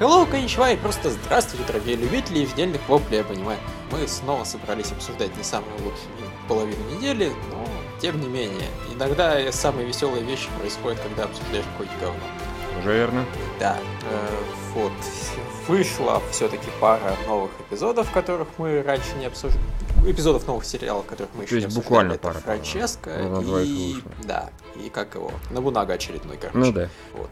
Hello, коничева, и просто здравствуйте, дорогие любители ежедневных воплей, я понимаю. Мы снова собрались обсуждать не самую лучшую половину недели, но тем не менее. Иногда самые веселые вещи происходят, когда обсуждаешь какое-нибудь говно. Уже верно. Да, э, вот. Вышла все-таки пара новых эпизодов, которых мы раньше не обсуждали. Эпизодов новых сериалов, которых мы еще То есть не обсуждали. буквально Это пара. Франческо Ну, на двоих и... Да, и как его? Набунага очередной, короче. Ну да. Вот.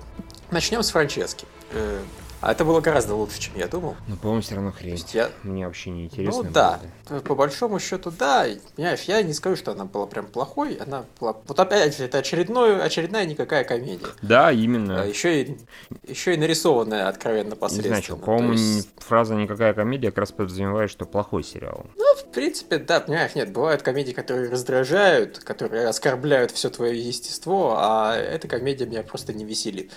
Начнем с Франчески. Э, а это было гораздо лучше, чем я думал. Но, по-моему, все равно хрень. я, Мне вообще не интересно. ну да, было. по большому счету да. Понимаешь, я не скажу, что она была прям плохой. Она была... Вот опять же, это очередной, очередная никакая комедия. Да, именно. А еще и, еще и нарисованная откровенно Не посредственно. знаю, что, То по-моему, есть, не- фраза «никакая комедия» как раз подразумевает, что плохой сериал. Ну, в принципе, да, понимаешь, нет, бывают комедии, которые раздражают, которые оскорбляют все твое естество, а эта комедия меня просто не веселит.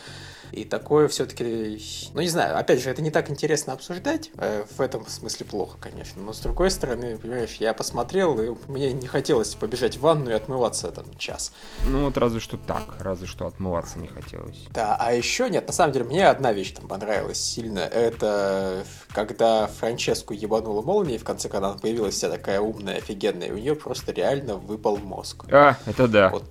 И такое все-таки, ну не знаю, опять же, это не так интересно обсуждать, э, в этом смысле плохо, конечно, но с другой стороны, понимаешь, я посмотрел, и мне не хотелось побежать в ванну и отмываться там час. Ну вот разве что так, разве что отмываться не хотелось. Да, а еще нет, на самом деле, мне одна вещь там понравилась сильно, это когда Франческу ебанула молнией, в конце, когда она появилась вся такая умная, офигенная, у нее просто реально выпал мозг. А, это да. Вот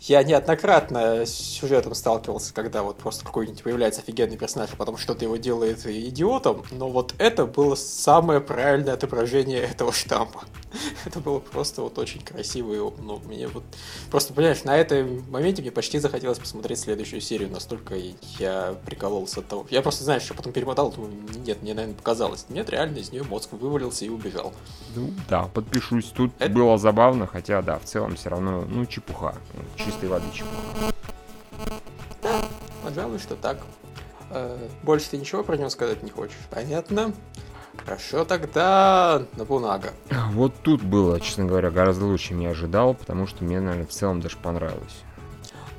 я неоднократно с сюжетом сталкивался, когда вот просто какой-нибудь появляется офигенный персонаж, а потом что-то его делает идиотом, но вот это было самое правильное отображение этого штампа. Это было просто вот очень красиво, и ну, мне вот... Просто, понимаешь, на этом моменте мне почти захотелось посмотреть следующую серию, настолько я прикололся от того. Я просто, знаешь, что потом перемотал, думаю, нет, мне, наверное, показалось. Нет, реально из нее мозг вывалился и убежал. Ну, да, подпишусь. Тут Это- было забавно, хотя, да, в целом все равно, ну, чепуха. Ну, Чистой воды чепуха. Пожалуй, что так. Э, Больше ты ничего про него сказать не хочешь? Понятно. Хорошо, тогда Набунага. Вот тут было, честно говоря, гораздо лучше, чем я ожидал, потому что мне, наверное, в целом даже понравилось.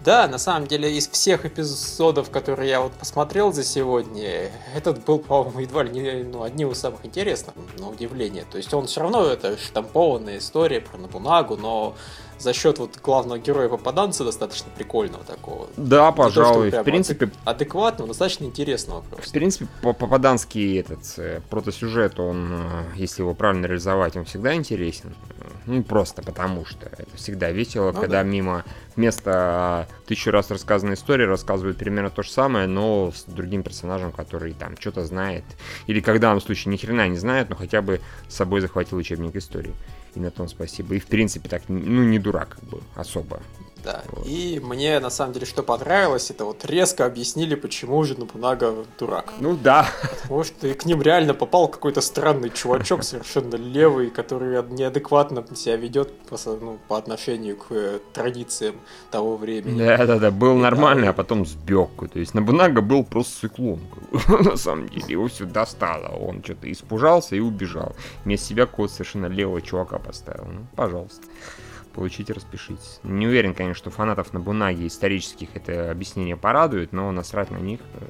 Да, на самом деле, из всех эпизодов, которые я вот посмотрел за сегодня, этот был, по-моему, едва ли не ну, одним из самых интересных, на удивление. То есть он все равно это штампованная история про Набунагу, но за счет вот главного героя попаданца достаточно прикольного такого. Да, то, пожалуй. прям В принципе, Адекватного, достаточно интересного В просто. принципе, по- попаданский этот э, протосюжет, он, э, если его правильно реализовать, он всегда интересен. Ну, просто потому что это всегда весело, Ну когда да. мимо вместо а, тысячу раз рассказанной истории рассказывают примерно то же самое, но с другим персонажем, который там что-то знает. Или когда он в случае ни хрена не знает, но хотя бы с собой захватил учебник истории. И на том спасибо. И в принципе так, ну, не дурак, как бы, особо. Да. Вот. И мне на самом деле что понравилось, это вот резко объяснили, почему же Набунага дурак. Ну да, Потому что к ним реально попал какой-то странный чувачок, совершенно левый, который неадекватно себя ведет по, со- ну, по отношению к э, традициям того времени. Да-да-да, был И нормальный, да. а потом сбег. То есть Набунага был просто циклон. На самом деле, его все достало. Он что-то испужался и убежал. Вместо себя кот совершенно левого чувака поставил. Ну, пожалуйста. Получите, распишитесь. Не уверен, конечно, что фанатов Набунаги исторических это объяснение порадует, но насрать на них. э,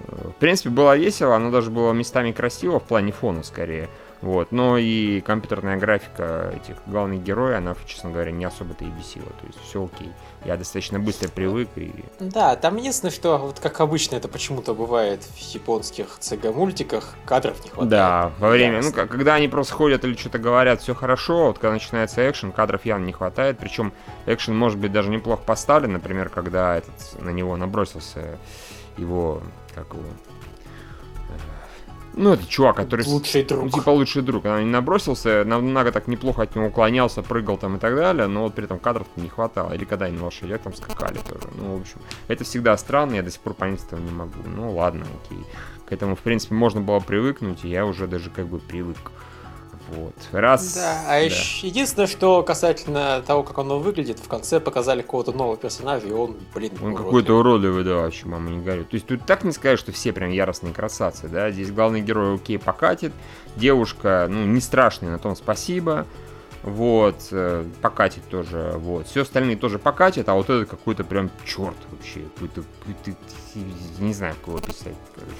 э, В принципе, было весело, оно даже было местами красиво, в плане фона скорее. Вот, но и компьютерная графика этих главных героев, она, честно говоря, не особо-то и бесила. То есть все окей. Я достаточно быстро привык и Да, там единственное, что вот как обычно это почему-то бывает в японских ЦГ-мультиках, кадров не хватает. Да, во время, ну, Ясно. когда они просто ходят или что-то говорят, все хорошо, вот когда начинается экшен, кадров явно не хватает, причем экшен может быть даже неплохо поставлен, например, когда этот, на него набросился его, как его, ну, это чувак, который... Лучший друг. Ну, типа лучший друг. Она не набросился, Нага так неплохо от него уклонялся, прыгал там и так далее, но вот при этом кадров не хватало. Или когда они на лошадях там скакали тоже. Ну, в общем, это всегда странно, я до сих пор понять этого не могу. Ну, ладно, окей. К этому, в принципе, можно было привыкнуть, и я уже даже как бы привык. Вот. Раз. Да, а еще единственное, что касательно того, как оно выглядит, в конце показали какого-то нового персонажа, и он, блин, Он уродливый. какой-то уродливый, да, вообще, мама не горюет. То есть тут так не сказать, что все прям яростные красавцы, да. Здесь главный герой окей покатит, девушка, ну, не страшная, на том спасибо. Вот, э, покатит тоже, вот. Все остальные тоже покатят, а вот это какой-то прям черт вообще. Какой-то, какой-то, не знаю, как его писать, короче.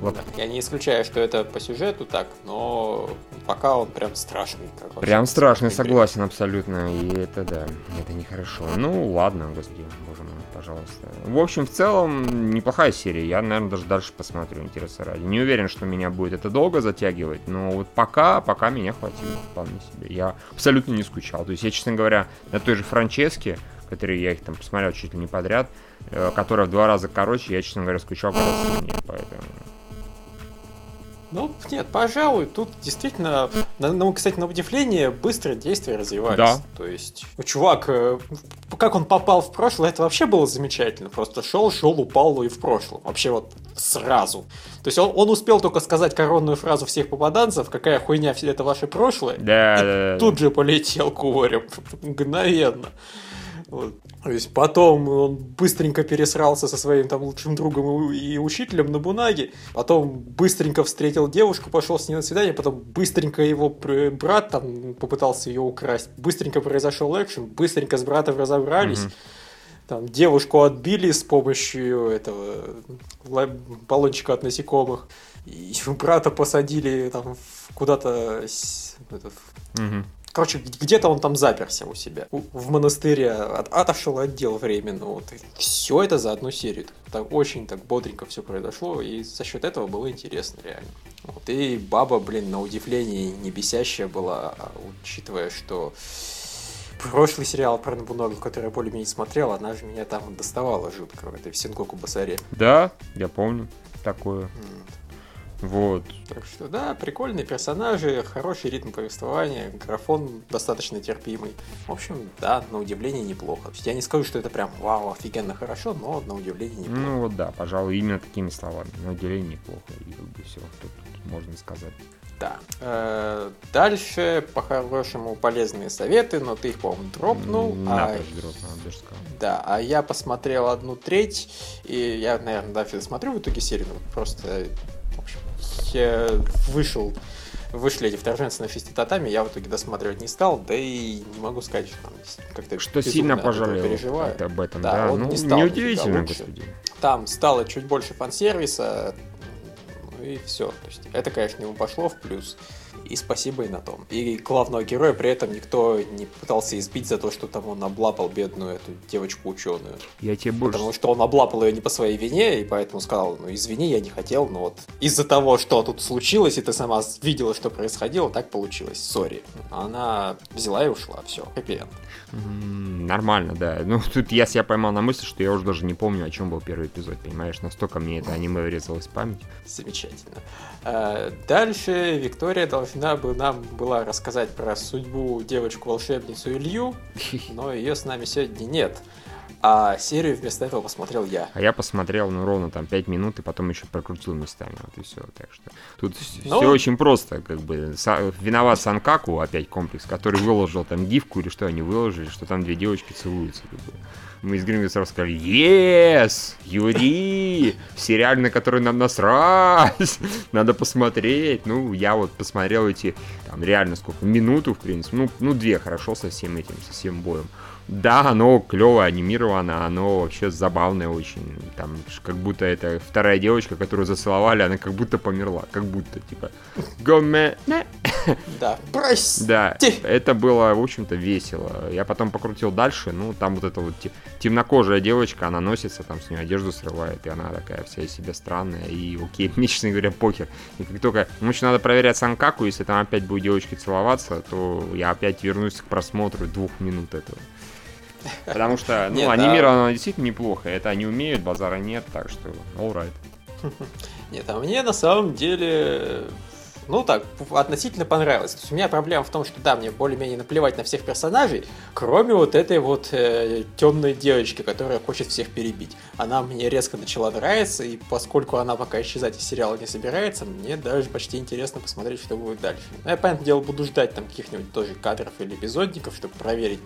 Вот. Я не исключаю, что это по сюжету так, но пока он прям страшный. Как прям страшный, согласен абсолютно. И это да, это нехорошо. Ну ладно, господи, боже мой, пожалуйста. В общем, в целом, неплохая серия. Я, наверное, даже дальше посмотрю, интереса ради. Не уверен, что меня будет это долго затягивать, но вот пока, пока меня хватило вполне себе. Я абсолютно не скучал. То есть я, честно говоря, на той же Франческе, которые я их там посмотрел чуть ли не подряд, э, которая в два раза короче, я, честно говоря, скучал гораздо сильнее, поэтому... Ну, нет, пожалуй, тут действительно, ну, кстати, на удивление, быстрое действие развивались. Да. То есть, ну, чувак, э, как он попал в прошлое, это вообще было замечательно. Просто шел, шел, упал и в прошлом. Вообще вот сразу. То есть он, он успел только сказать коронную фразу всех попаданцев, какая хуйня это ваше прошлое. Да, и да, да. Тут же полетел курем. Мгновенно. Вот. То есть потом он быстренько пересрался со своим там лучшим другом и учителем на Бунаге, потом быстренько встретил девушку, пошел с ней на свидание, потом быстренько его брат там попытался ее украсть, быстренько произошел экшен, быстренько с братом разобрались. Mm-hmm. Там девушку отбили с помощью этого баллончика от насекомых. И брата посадили там куда-то угу. Короче, где-то он там заперся у себя. В монастыре от, отошел отдел временно. Вот. И все это за одну серию. Так, очень так бодренько все произошло. И за счет этого было интересно реально. Вот. И баба, блин, на удивление не бесящая была, а учитывая, что прошлый сериал про Набунагу, который я более-менее смотрел, она же меня там доставала жутко в этой в Басаре. Да, я помню такое. Вот. Так что да, прикольные персонажи, хороший ритм повествования, графон достаточно терпимый. В общем, да, на удивление неплохо. Я не скажу, что это прям вау, офигенно хорошо, но на удивление неплохо. Ну вот да, пожалуй, именно такими словами. На удивление неплохо. И как бы все, тут, тут можно сказать. Да. Э, дальше, по-хорошему, полезные советы, но ты их, по-моему, дропнул. Надо а... дропнул, даже сказал. Да, а я посмотрел одну треть, и я, наверное, да, смотрю в итоге серию, ну, просто вышел вышли эти вторженцы на шести татами, я в итоге досматривать не стал, да и не могу сказать, что там как-то Что сильно пожалел переживаю. Это об этом, да, да. Он ну, не стал неудивительно, господи. Там стало чуть больше фан-сервиса, ну и все. То есть это, конечно, ему пошло в плюс и спасибо и на том. И главного героя при этом никто не пытался избить за то, что там он облапал бедную эту девочку ученую. Я тебе больше... Потому что он облапал ее не по своей вине, и поэтому сказал, ну извини, я не хотел, но вот из-за того, что тут случилось, и ты сама видела, что происходило, так получилось, сори. Она взяла и ушла, все, хэппи Нормально, да. Ну, тут я себя поймал на мысли, что я уже даже не помню, о чем был первый эпизод, понимаешь? Настолько мне это аниме врезалось в память. Замечательно. А, дальше Виктория должна бы нам была рассказать про судьбу девочку-волшебницу Илью, но ее с нами сегодня нет. А серию вместо этого посмотрел я. А я посмотрел, ну, ровно там 5 минут, и потом еще прокрутил местами. Вот и все. Так что тут ну... все очень просто. Как бы Са... виноват Санкаку, опять комплекс, который выложил там гифку или что они выложили, что там две девочки целуются. Как бы мы из Грингли сразу сказали, yes, Юрий, сериал, на который нам насрать, надо посмотреть. Ну, я вот посмотрел эти, там, реально сколько, минуту, в принципе, ну, ну две, хорошо, со всем этим, со всем боем. Да, оно клево анимировано, оно вообще забавное очень. Там, как будто это вторая девочка, которую зацеловали, она как будто померла. Как будто, типа, гоме... Да, прости. Да, это было, в общем-то, весело. Я потом покрутил дальше, ну, там вот эта вот темнокожая девочка, она носится, там с нее одежду срывает, и она такая вся из себя странная, и окей, мне, честно говоря, похер. И как только, ну, еще надо проверять Санкаку, если там опять будет девочки целоваться, то я опять вернусь к просмотру двух минут этого. Потому что, ну, анимировано а... действительно неплохо. Это они умеют, базара нет, так что all right. Нет, а мне на самом деле ну так, относительно понравилось. То есть у меня проблема в том, что да, мне более-менее наплевать на всех персонажей, кроме вот этой вот э, темной девочки, которая хочет всех перебить. Она мне резко начала нравиться, и поскольку она пока исчезать из сериала не собирается, мне даже почти интересно посмотреть, что будет дальше. Ну, я, понятное дело, буду ждать там каких-нибудь тоже кадров или эпизодников, чтобы проверить,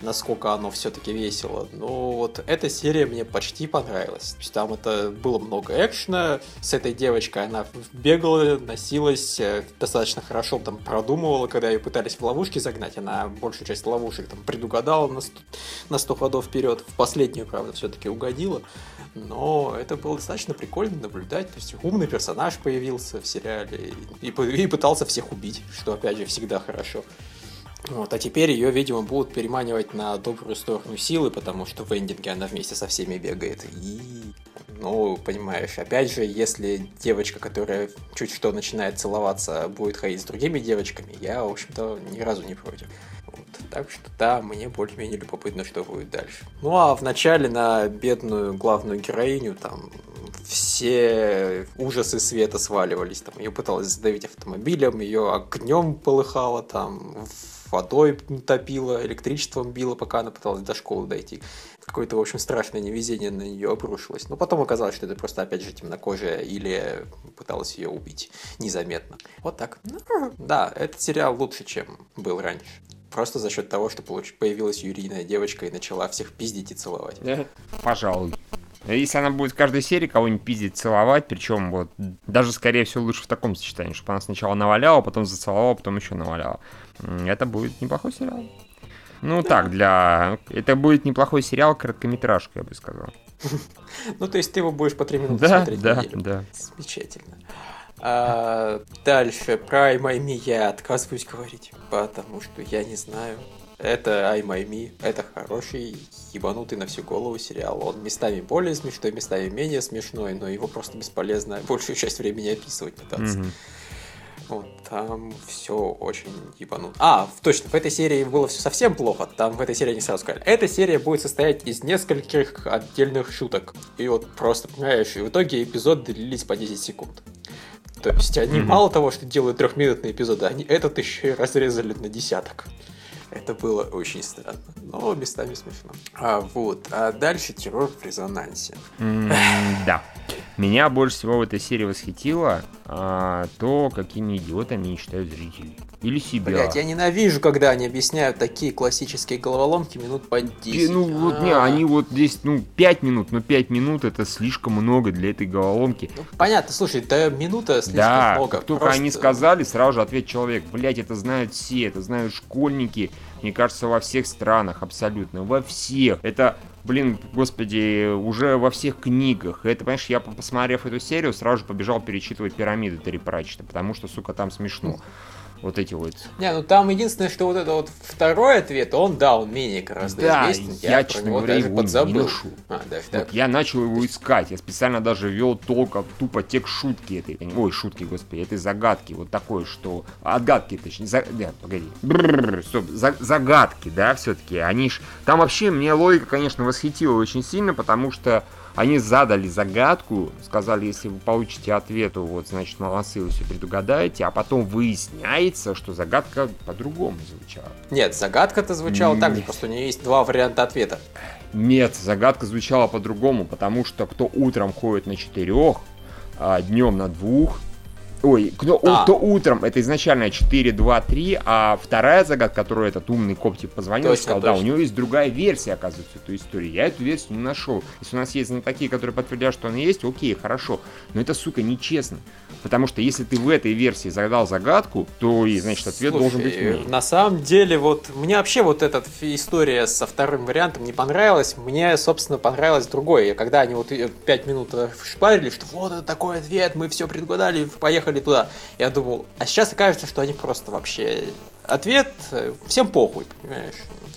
насколько оно все-таки весело. Но вот эта серия мне почти понравилась. То есть там это было много экшена. С этой девочкой она бегала, носилась, э, достаточно хорошо там продумывала, когда ее пытались в ловушки загнать. Она большую часть ловушек там предугадала на 100, на 100 ходов вперед. В последнюю, правда, все-таки угодила. Но это было достаточно прикольно наблюдать. То есть умный персонаж появился в сериале и, и пытался всех убить, что опять же всегда хорошо. Вот, а теперь ее, видимо, будут переманивать на добрую сторону силы, потому что в эндинге она вместе со всеми бегает. И, ну, понимаешь, опять же, если девочка, которая чуть что начинает целоваться, будет ходить с другими девочками, я, в общем-то, ни разу не против. Вот, так что да, мне более-менее любопытно, что будет дальше. Ну а в начале на бедную главную героиню там все ужасы света сваливались. Там ее пыталась задавить автомобилем, ее огнем полыхало там, водой топила, электричеством била, пока она пыталась до школы дойти. Какое-то, в общем, страшное невезение на нее обрушилось. Но потом оказалось, что это просто, опять же, темнокожая или пыталась ее убить незаметно. Вот так. Да, этот сериал лучше, чем был раньше. Просто за счет того, что появилась юрийная девочка и начала всех пиздить и целовать. Пожалуй. Если она будет в каждой серии кого-нибудь пиздить, целовать, причем вот даже, скорее всего, лучше в таком сочетании, чтобы она сначала наваляла, потом зацеловала, потом еще наваляла. Это будет неплохой сериал. Ну да. так, для... Это будет неплохой сериал, короткометражка, я бы сказал. Ну, то есть ты его будешь по три минуты смотреть Да, да. Замечательно. А, дальше, про Аймайми я отказываюсь говорить, потому что я не знаю. Это I My Me, это хороший, ебанутый на всю голову сериал. Он местами более смешной, местами менее смешной, но его просто бесполезно большую часть времени описывать пытаться. Mm-hmm. Вот там все очень ебанут. А, точно, в этой серии было все совсем плохо. Там в этой серии они сразу сказали. Эта серия будет состоять из нескольких отдельных шуток. И вот просто, понимаешь, и в итоге эпизоды длились по 10 секунд. То есть они mm-hmm. мало того, что делают трехминутные эпизоды, они этот еще и разрезали на десяток. Это было очень странно, но местами смешно. А вот, а дальше террор в резонансе. да. Меня больше всего в этой серии восхитило а, то, какими идиотами считают зрителей. Или себя. Блять, я ненавижу, когда они объясняют такие классические головоломки минут по 10. Ну вот, не, они вот здесь, ну, 5 минут, но 5 минут это слишком много для этой головоломки. Ну, понятно, слушай, да минута слишком да, много. только просто... они сказали, сразу же ответ человек, блять, это знают все, это знают школьники, мне кажется, во всех странах абсолютно, во всех. Это блин, господи, уже во всех книгах. Это, понимаешь, я, посмотрев эту серию, сразу же побежал перечитывать пирамиды Терри Пратчета, потому что, сука, там смешно вот эти вот. Не, ну там единственное, что вот это вот второй ответ, он, да, он менее гораздо да, известен. Я, я честно говоря, его подзабыл. не ношу. А, даже вот так. Я начал его искать, я специально даже вел только тупо текст шутки этой, ой, шутки, господи, этой загадки, вот такой, что, отгадки, точнее, за... нет, погоди, Бррр, стоп, за... загадки, да, все-таки, они ж, там вообще мне логика, конечно, восхитила очень сильно, потому что они задали загадку, сказали, если вы получите ответ, вот, значит, молодцы, вы все предугадаете, а потом выясняется, что загадка по-другому звучала. Нет, загадка-то звучала Нет. так же, просто у нее есть два варианта ответа. Нет, загадка звучала по-другому, потому что кто утром ходит на четырех, а днем на двух, Ой, кто, а. кто утром, это изначально 4, 2, 3, а вторая загадка, которую этот умный коп типа позвонил точно, сказал, точно. да, у него есть другая версия, оказывается, этой истории. Я эту версию не нашел. Если у нас есть такие, которые подтвердят, что она есть, окей, хорошо. Но это, сука, нечестно. Потому что если ты в этой версии загадал загадку, то и, значит, ответ Слушай, должен быть в ней. На самом деле, вот, мне вообще вот эта история со вторым вариантом не понравилась. Мне, собственно, понравилось другое. Когда они вот 5 минут шпарили, что вот это такой ответ, мы все предугадали, поехали поехали туда. Я думал, а сейчас окажется, что они просто вообще... Ответ всем похуй, понимаешь?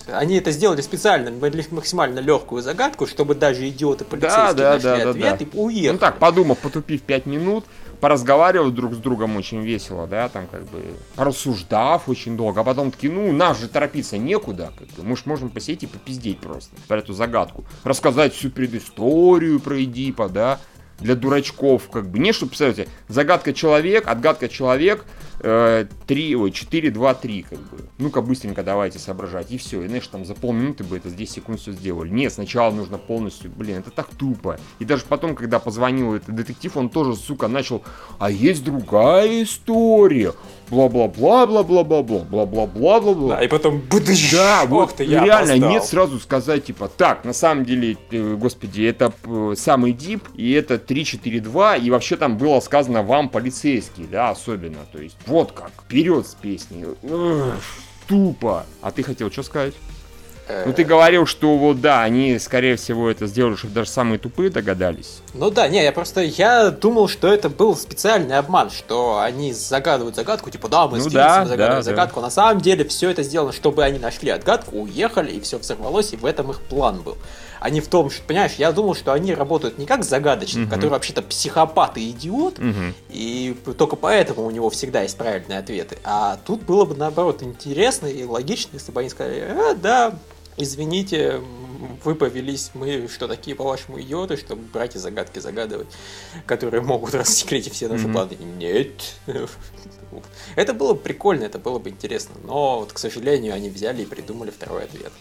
Они это сделали специально, максимально легкую загадку, чтобы даже идиоты полицейские да, да, нашли да, ответ да, да. и уехали. Ну так, подумав, потупив 5 минут, поразговаривав друг с другом очень весело, да, там как бы порассуждав очень долго, а потом такие, ну, нас же торопиться некуда, как бы, мы же можем посидеть и попиздеть просто про эту загадку, рассказать всю предысторию про Эдипа, да, для дурачков, как бы. Не, что, представляете, загадка человек, отгадка человек, э, 3, ой, 4, 2, 3, как бы. Ну-ка, быстренько давайте соображать, и все. И, знаешь, там за полминуты бы это 10 секунд все сделали. Нет, сначала нужно полностью, блин, это так тупо. И даже потом, когда позвонил этот детектив, он тоже, сука, начал, а есть другая история. Бла-бла-бла-бла-бла-бла-бла-бла-бла-бла-бла. Да, и потом будыщ. Да, вот ты, реально опоздал. нет сразу сказать, типа, так, на самом деле, господи, это самый дип, и это 3-4-2, и вообще там было сказано вам, полицейский, да, особенно, то есть, вот как, вперед с песней. Ugh, тупо. А ты хотел что сказать? Э, Ну ты говорил, что вот да, они, скорее всего, это сделали, чтобы даже самые тупые догадались. Ну да, не, я просто, я думал, что это был специальный обман, что они загадывают загадку, типа, да, мы Ну с да, загадываем да, загадку, а на самом деле все это сделано, чтобы они нашли отгадку, уехали, и все взорвалось, и в этом их план был. А не в том, что, понимаешь, я думал, что они работают не как загадочник, Мгм. который вообще-то психопат и идиот, Мгм. и только поэтому у него всегда есть правильные ответы. А тут было бы, наоборот, интересно и логично, если бы они сказали, а, да, извините, вы повелись, мы что, такие, по-вашему, идиоты, чтобы брать и загадки загадывать, которые могут рассекретить все наши Мгм. планы? Нет. Это было бы прикольно, это было бы интересно, но, вот, к сожалению, они взяли и придумали второй ответ.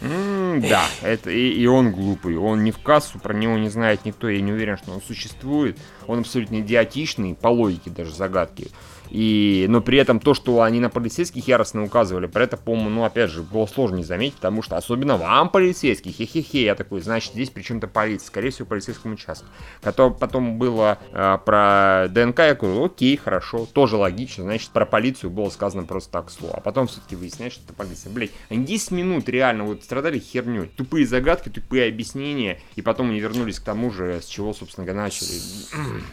М, Да, это и, и он глупый, он не в кассу, про него не знает никто, я не уверен, что он существует. Он абсолютно идиотичный, по логике даже загадки. И, но при этом то, что они на полицейских яростно указывали, про это, по-моему, ну, опять же, было сложно не заметить, потому что особенно вам, полицейский, хе-хе-хе, я такой, значит, здесь при чем-то полиция, скорее всего, полицейском участке. Потом, потом было э, про ДНК, я говорю, окей, хорошо, тоже логично, значит, про полицию было сказано просто так слово. А потом все-таки выясняется, что это полиция. Блять, они 10 минут реально вот страдали херней. Тупые загадки, тупые объяснения, и потом они вернулись к тому же, с чего, собственно начали.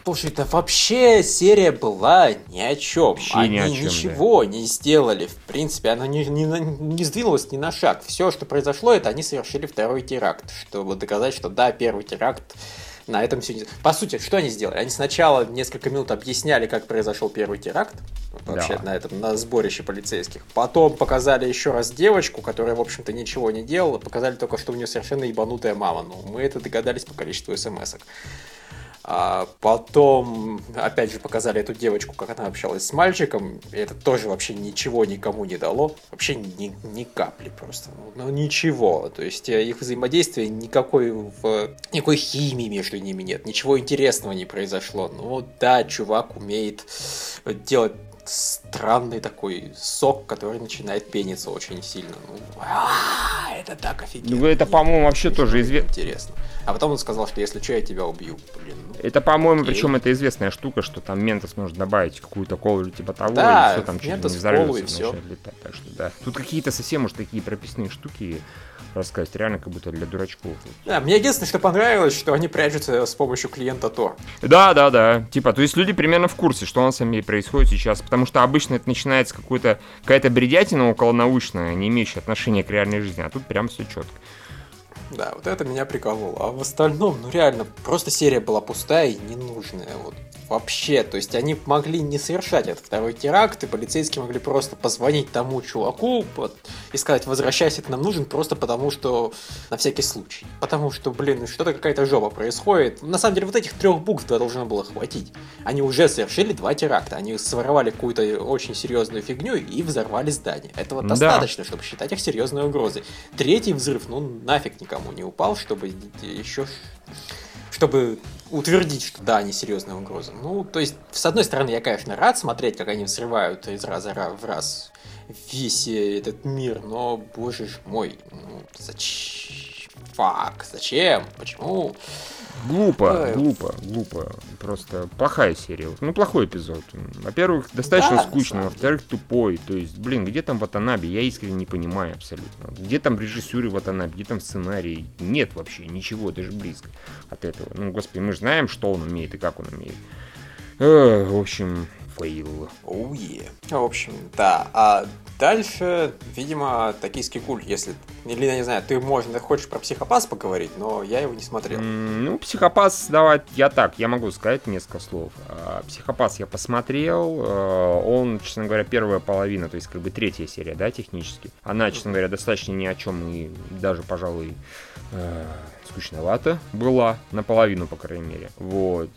Слушай, да вообще серия была ни о чем. Вообще Они ни о чем, ничего не сделали. В принципе, она не, не, не сдвинулась ни на шаг. Все, что произошло, это они совершили второй теракт, чтобы доказать, что да, первый теракт на этом все не... По сути, что они сделали? Они сначала несколько минут объясняли, как произошел первый теракт, вообще Да. на этом, на сборище полицейских. Потом показали еще раз девочку, которая, в общем-то, ничего не делала. Показали только, что у нее совершенно ебанутая мама. Ну, мы это догадались по количеству смс-ок. А потом, опять же, показали эту девочку, как она общалась с мальчиком. И это тоже вообще ничего никому не дало. Вообще ни, ни капли просто. Ну, ну, ничего. То есть э, их взаимодействие никакой, в, никакой химии между ними нет. Ничего интересного не произошло. Ну да, чувак умеет делать странный такой сок, который начинает пениться очень сильно. Ну, а, это так офигенно. Ну, это, по-моему, вообще тоже известно. Интересно. А потом он сказал, что если что, я тебя убью. Блин, ну, Это, по-моему, Окей. причем это известная штука, что там Ментос может добавить какую-то колу или типа того, Да, и все там чуть Ментос не взорвется и начинает летать. Так что да. Тут какие-то совсем уж такие прописные штуки рассказать, реально как будто для дурачков. Да, мне единственное, что понравилось, что они прячутся с помощью клиента Tor. Да, да, да. Типа, то есть люди примерно в курсе, что на самом деле происходит сейчас, потому что обычно это начинается какой-то какая-то бредятина околонаучная, не имеющая отношения к реальной жизни, а тут прям все четко. Да, вот это меня прикололо. А в остальном, ну реально, просто серия была пустая и ненужная. Вот вообще. То есть они могли не совершать этот второй теракт, и полицейские могли просто позвонить тому чуваку вот, и сказать, возвращайся, ты нам нужен, просто потому что на всякий случай. Потому что, блин, что-то какая-то жопа происходит. На самом деле, вот этих трех букв должно было хватить. Они уже совершили два теракта. Они своровали какую-то очень серьезную фигню и взорвали здание. Этого Да. достаточно, чтобы считать их серьезной угрозой. Третий взрыв, ну нафиг никому не упал, чтобы еще чтобы утвердить, что да, они серьезная угроза. Ну, то есть, с одной стороны, я, конечно, рад смотреть, как они взрывают из раза ра- в раз весь э, этот мир, но, боже ж мой, ну, зачем? Фак, зачем? Почему? Глупо, Ой. глупо, глупо. Просто плохая серия. Ну, плохой эпизод. Во-первых, достаточно Да, скучно. Во-вторых, тупой. То есть, блин, где там Ватанаби? Я искренне не понимаю абсолютно. Где там режиссеры Ватанаби? Где там сценарий? Нет вообще ничего, даже близко от этого. Ну, господи, мы же знаем, что он умеет и как он умеет. Эх, в общем, fail. Oh yeah. В общем, да. А дальше, видимо, токийский гуль, если... Или, я не знаю, ты, можно, хочешь про психопас поговорить, но я его не смотрел. Ну, психопас, давай, я так, я могу сказать несколько слов. А, Психопас я посмотрел, э, он, честно говоря, первая половина, то есть как бы третья серия, да, технически. Она, честно говоря, достаточно ни о чем и даже, пожалуй, э, скучновато была, наполовину, по крайней мере. Вот.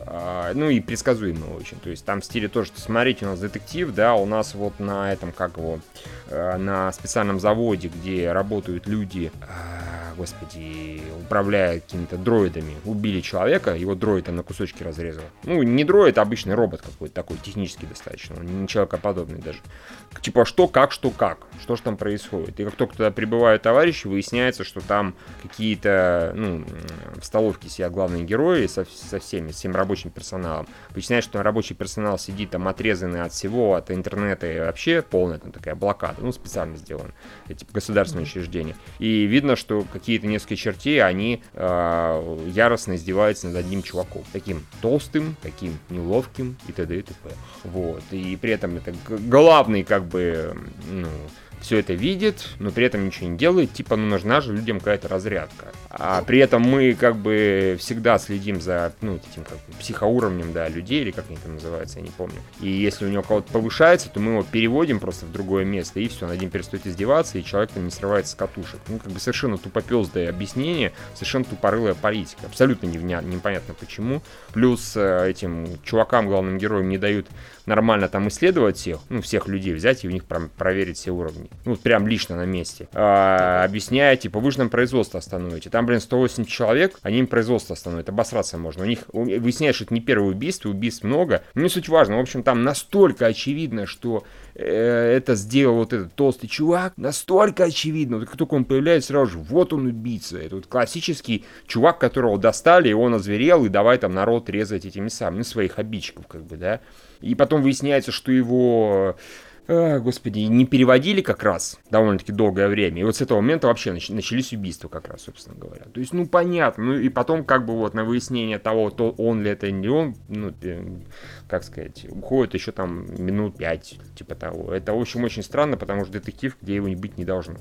А, Ну и предсказуемо очень. То есть там в стиле тоже, что смотрите, у нас детектив, да, у нас вот на этом, как его, э, на специальном заводе, где работают люди, а, господи, управляя какими-то дроидами, убили человека, его дроид там на кусочки разрезал. Ну, не дроид, а обычный робот какой-то такой, технический достаточно, он не человекоподобный даже. Типа, что, как, что, как, что же там происходит. И как только туда прибывают товарищи, выясняется, что там какие-то, ну, в столовке сидят главные герои со, со всеми, с всем рабочим персоналом. Выясняется, что рабочий персонал сидит там отрезанный от всего, от интернета и вообще полная там такая блокада, ну, специально сделан, эти государственные учреждения. И видно, что какие-то несколько чертей, они э, яростно издеваются над одним чуваком. Таким толстым, таким неловким и т.д. и т.п. Вот. И при этом это главный, как бы, ну, все это видит, но при этом ничего не делает, типа, ну нужна же людям какая-то разрядка. А при этом мы как бы всегда следим за, ну, этим как психоуровнем, да, людей, или как они там называются, я не помню. И если у него кого-то повышается, то мы его переводим просто в другое место, и все, над ним перестает издеваться, и человек там не срывается с катушек. Ну, как бы совершенно тупопездое объяснение, совершенно тупорылая политика. Абсолютно невня... непонятно почему. Плюс э, этим чувакам, главным героям, не дают нормально там исследовать всех, ну, всех людей взять и у них прям проверить все уровни. Ну, прям лично на месте. А, объясняя, типа, вы же нам производство остановите. Там, блин, 108 человек, они им производство остановят. Обосраться можно. У них выясняешь, что это не первое убийство, убийств много. Но не суть важно. В общем, там настолько очевидно, что э, это сделал вот этот толстый чувак, настолько очевидно. Вот как только он появляется, сразу же, вот он убийца. Это вот классический чувак, которого достали, и он озверел, и давай там народ резать этими самыми, ну, своих обидчиков, как бы, да. И потом выясняется, что его а, господи, не переводили как раз довольно-таки долгое время. И вот с этого момента вообще нач- начались убийства как раз, собственно говоря. То есть, ну, понятно. Ну, и потом как бы вот на выяснение того, то он ли это, не он, ну, как сказать, уходит еще там минут пять, типа того. Это, в общем, очень странно, потому что детектив, где его не быть не должно.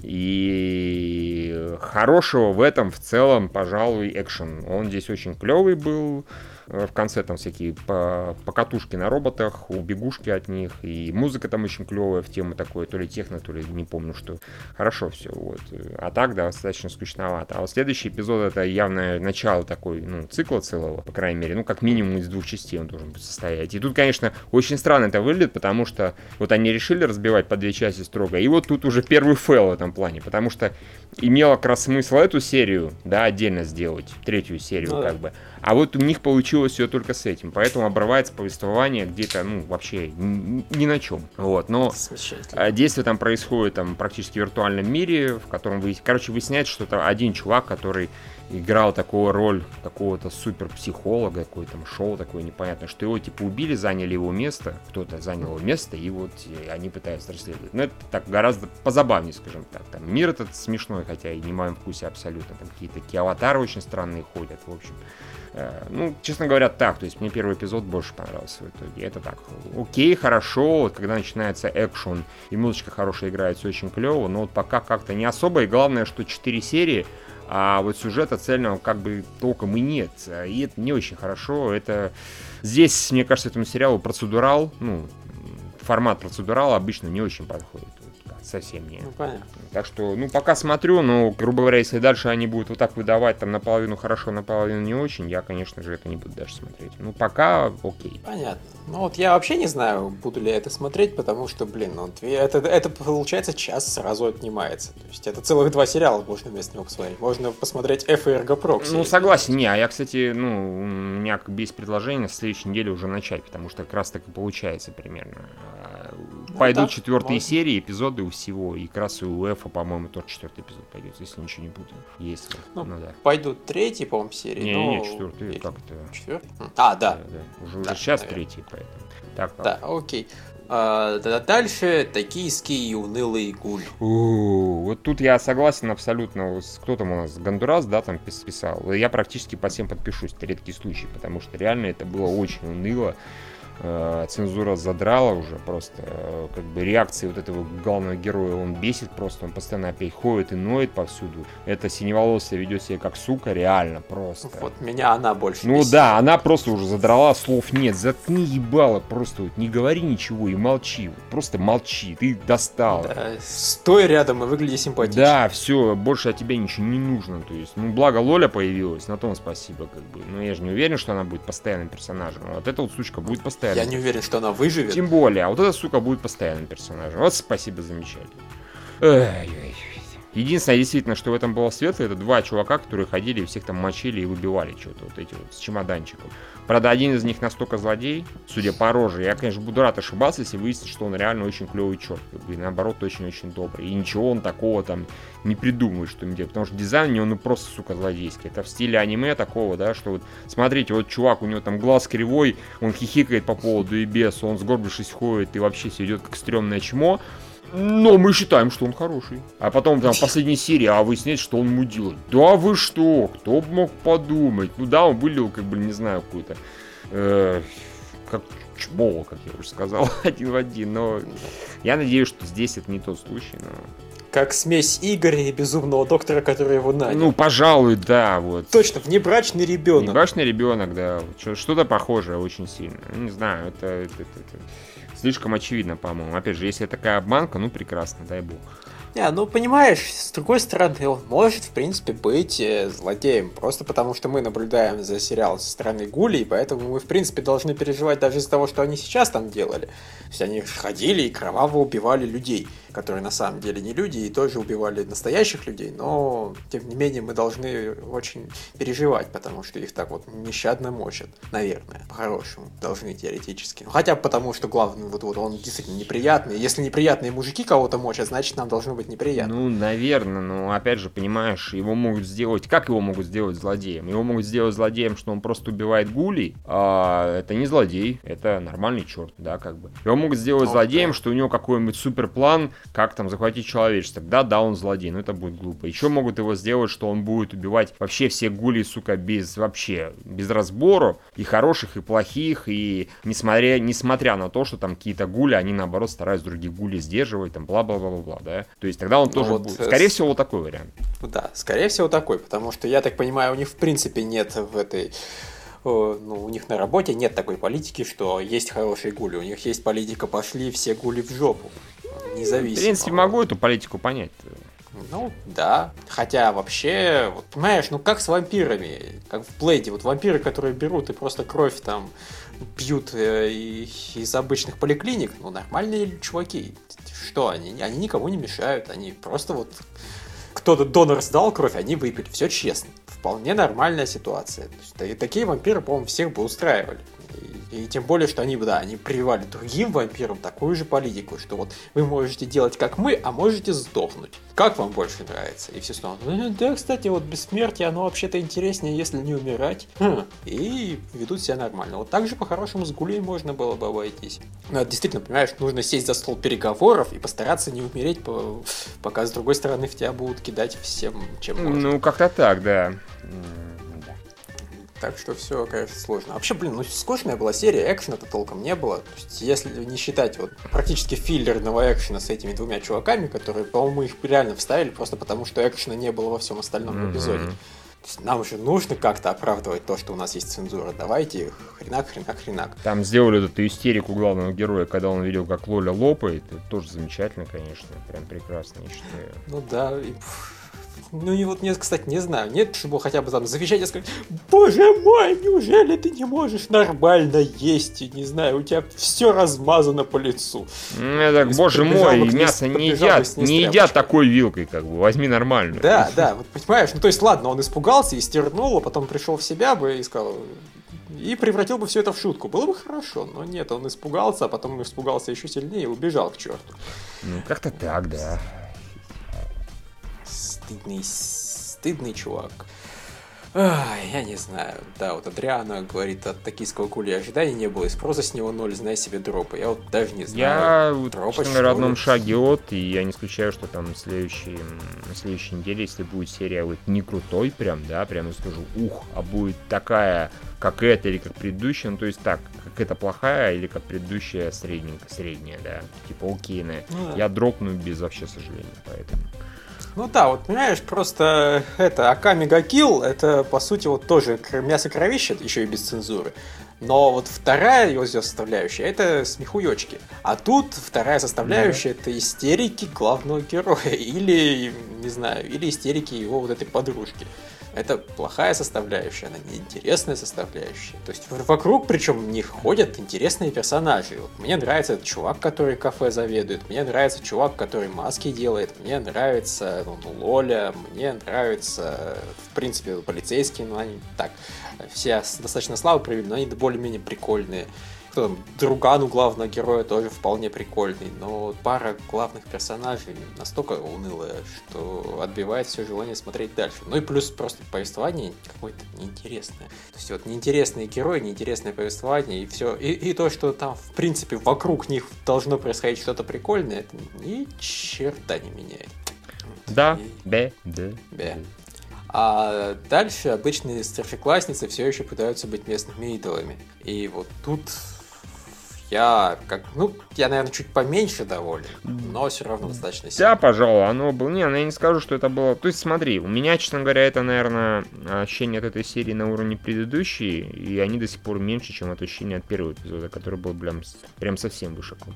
И хорошего в этом в целом, пожалуй, экшен. Он здесь очень клевый был. Э, в конце там всякие покатушки на роботах, убегушки от них, и музыка там очень клевая в тему такой, то ли техно, то ли не помню что. Хорошо все, вот. А так, да, достаточно скучновато. А вот следующий эпизод это явное начало такой, ну, цикла целого, по крайней мере, ну, как минимум из двух частей он должен состоять. И тут, конечно, очень странно это выглядит, потому что вот они решили разбивать по две части строго, и вот тут уже первый fail в этом плане, потому что имело как раз смысл эту серию, да, отдельно сделать, третью серию, ну, как да. бы. А вот у них получилось все только с этим. Поэтому обрывается повествование где-то, ну, вообще ни на чем. Вот, но а, действие там происходит там практически в виртуальном мире, в котором вы, короче, выясняется, что это один чувак, который играл такую роль какого-то супер психолога, какое там шоу такое непонятное, что его типа убили, заняли его место, кто-то занял его место, и вот они пытаются расследовать. Но это так гораздо позабавнее, скажем так. Там мир этот смешной, хотя и не в моем вкусе абсолютно. Там какие-то такие аватары очень странные ходят, в общем. Э, ну, честно говоря, так. То есть мне первый эпизод больше понравился в итоге. Это так. Окей, хорошо. Вот когда начинается экшен и музычка хорошая играет, все очень клево. Но вот пока как-то не особо. И главное, что 4 серии, а вот сюжета цельного как бы толком и нет. И это не очень хорошо. Это здесь, мне кажется, этому сериалу процедурал, ну, формат процедурала обычно не очень подходит совсем не. Ну, понятно. Так что, ну, пока смотрю, но, грубо говоря, если дальше они будут вот так выдавать, там, наполовину хорошо, наполовину не очень, я, конечно же, это не буду даже смотреть. Ну, пока окей. Понятно. Ну, вот я вообще не знаю, буду ли я это смотреть, потому что, блин, ну, это, это получается час сразу отнимается. То есть это целых два сериала можно вместо него посмотреть. Можно посмотреть F и Ergo Proxy. Ну, согласен, не, а я, кстати, ну, у меня без предложения с следующей недели уже начать, потому что как раз так и получается примерно. Ну, Пойдут да, четвертые можно. серии, эпизоды у всего. И как раз и у Эфа, по-моему, тоже четвертый эпизод пойдет, если ничего не буду. Если. Ну, ну да. Пойдут третий, по-моему, серии. Не, но... не, четвертый, как это? Четвертый? А, да. да, да. Уже, да, сейчас наверное. третий, поэтому. Так, да, окей. А, дальше токийский унылый гуль. У-у-у, вот тут я согласен абсолютно. Кто там у нас? Гондурас, да, там писал. Я практически по всем подпишусь. Это редкий случай, потому что реально это было очень уныло. Э, цензура задрала уже просто, э, как бы реакции вот этого главного героя, он бесит просто, он постоянно опять ходит и ноет повсюду. Это синеволосая ведет себя как сука, реально просто. Вот меня она больше Ну бесит. да, она просто уже задрала, слов нет, заткни ебало, просто вот не говори ничего и молчи, вот, просто молчи, ты достал. Да, стой рядом и выгляди симпатично. Да, все, больше от тебя ничего не нужно, то есть, ну благо Лоля появилась, на том спасибо, как бы, но я же не уверен, что она будет постоянным персонажем, вот эта вот сучка будет постоянным постоянно. Я не уверен, что она выживет. Тем более, а вот эта сука будет постоянным персонажем. Вот спасибо, замечательно. Ой, ой, Единственное, действительно, что в этом было светло, это два чувака, которые ходили и всех там мочили и выбивали что-то, вот эти вот, с чемоданчиком. Правда, один из них настолько злодей, судя по роже. Я, конечно, буду рад ошибаться, если выяснится, что он реально очень клевый черт. И наоборот, очень-очень добрый. И ничего он такого там не придумает, что им делать. Потому что дизайн у него ну просто, сука, злодейский. Это в стиле аниме такого, да, что вот, смотрите, вот чувак, у него там глаз кривой, он хихикает по поводу и без, он сгорбившись ходит и вообще все идет как стрёмное чмо. Но мы считаем, что он хороший. А потом там в последней серии, а выясняется, что он мудил. Да вы что? Кто бы мог подумать? Ну да, он вылил, как бы, не знаю, какую-то... Э, как чмо, как я уже сказал, один в один. Но я надеюсь, что здесь это не тот случай. Но... Как смесь Игоря и безумного доктора, который его нанял. Ну, пожалуй, да, вот. Точно, внебрачный ребенок. Внебрачный ребенок, да. Что-то похожее очень сильно. Не знаю, это, это, это, это слишком очевидно, по-моему. Опять же, если такая обманка, ну прекрасно, дай бог. Не, ну понимаешь, с другой стороны, он может, в принципе, быть э, злодеем, просто потому что мы наблюдаем за сериал со стороны Гули, и поэтому мы, в принципе, должны переживать даже из-за того, что они сейчас там делали. То есть они ходили и кроваво убивали людей которые на самом деле не люди и тоже убивали настоящих людей, но тем не менее мы должны очень переживать, потому что их так вот нещадно мочат, наверное, по-хорошему, должны теоретически. Хотя потому что главный вот, вот он действительно неприятный. Если неприятные мужики кого-то мочат, значит нам должно быть неприятно. Ну, наверное, но опять же, понимаешь, его могут сделать, как его могут сделать злодеем? Его могут сделать злодеем, что он просто убивает гулей, а это не злодей, это нормальный черт, да, как бы. Его могут сделать okay. злодеем, что у него какой-нибудь супер план, как там захватить человечество. Да, да, он злодей, но это будет глупо. Еще могут его сделать, что он будет убивать вообще все гули, сука, без вообще, без разбору, и хороших, и плохих, и несмотря, несмотря на то, что там какие-то гули, они наоборот стараются других гули сдерживать, там бла-бла-бла-бла, да. То есть тогда он ну тоже вот, будет. Скорее с... всего, вот такой вариант. Да, скорее всего такой, потому что, я так понимаю, у них в принципе нет в этой ну, у них на работе нет такой политики, что есть хорошие гули. У них есть политика «пошли все гули в жопу» независимо. В принципе, могу эту политику понять. Ну, да. Хотя вообще, вот понимаешь, ну как с вампирами, как в Плейде, вот вампиры, которые берут и просто кровь там пьют э, из обычных поликлиник, ну нормальные чуваки. Что они? Они никому не мешают, они просто вот кто-то донор сдал кровь, они выпили, все честно. Вполне нормальная ситуация. То есть, такие вампиры, по-моему, всех бы устраивали. И тем более, что они, да, они прививали другим вампирам такую же политику, что вот вы можете делать как мы, а можете сдохнуть. Как вам больше нравится? И все снова, ну, да, кстати, вот бессмертие, оно вообще-то интереснее, если не умирать. Хм. И ведут себя нормально. Вот так же по-хорошему с гулей можно было бы обойтись. Но это действительно, понимаешь, нужно сесть за стол переговоров и постараться не умереть, пока с другой стороны в тебя будут кидать всем, чем можно. Ну, как-то так, да. Так что все, конечно, сложно. А вообще, блин, ну скучная была серия, экшена-то толком не было. То есть, если не считать вот практически филлерного экшена с этими двумя чуваками, которые, по-моему, их реально вставили просто потому, что экшена не было во всем остальном mm-hmm. эпизоде. Нам же нужно как-то оправдывать то, что у нас есть цензура. Давайте хренак, хренак, хренак. Там сделали эту истерику главного героя, когда он видел, как Лоля лопает. Это тоже замечательно, конечно. Прям прекрасно, я считаю. Ну да, и... Ну и вот мне, кстати, не знаю, нет, чтобы хотя бы там завещать и сказать, боже мой, неужели ты не можешь нормально есть? Не знаю, у тебя все размазано по лицу. Ну, так, боже мой, мясо не едят, не едят такой вилкой, как бы, возьми нормальную. Да, да, вот понимаешь, ну то есть ладно, он испугался и стернул, а потом пришел в себя бы и сказал, и превратил бы все это в шутку. Было бы хорошо, но нет, он испугался, а потом испугался еще сильнее и убежал к черту. Ну, как-то так, да стыдный, стыдный чувак. Ай, я не знаю. Да, вот Адриана говорит, от токийского кули ожиданий не было, и спроса с него ноль, знай себе дропы. Я вот даже не знаю. Я Дропа, на родном шаге от, и я не исключаю, что там следующий, на следующей неделе, если будет серия вот не крутой прям, да, прям скажу, ух, а будет такая, как эта или как предыдущая, ну то есть так, как это плохая или как предыдущая средненькая, средняя, да, типа окейная. Ну, да. Я дропну без вообще сожаления, поэтому... Ну да, вот понимаешь, просто это Аками Гакил, это по сути вот тоже мясо кровище, еще и без цензуры. Но вот вторая его составляющая это смехуёчки. А тут вторая составляющая mm-hmm. это истерики главного героя. Или, не знаю, или истерики его вот этой подружки. Это плохая составляющая, она неинтересная составляющая. То есть вокруг, причем них ходят интересные персонажи. Вот мне нравится этот чувак, который кафе заведует, мне нравится чувак, который маски делает, мне нравится ну, Лоля, мне нравится, в принципе, полицейские, но они так, все достаточно слабо провели, но они более-менее прикольные там, друган у главного героя тоже вполне прикольный, но пара главных персонажей настолько унылая, что отбивает все желание смотреть дальше. Ну и плюс просто повествование какое-то неинтересное. То есть вот неинтересные герои, неинтересное повествование и все. И, и то, что там в принципе вокруг них должно происходить что-то прикольное, это ни черта не меняет. Да, бе, да. Бе. А дальше обычные старшеклассницы все еще пытаются быть местными идолами. И вот тут я как, ну, я, наверное, чуть поменьше доволен, но все равно достаточно сильно. Да, пожалуй, оно было. Не, ну, я не скажу, что это было. То есть, смотри, у меня, честно говоря, это, наверное, ощущение от этой серии на уровне предыдущей, и они до сих пор меньше, чем это ощущение от первого эпизода, который был прям, прям совсем вышаком.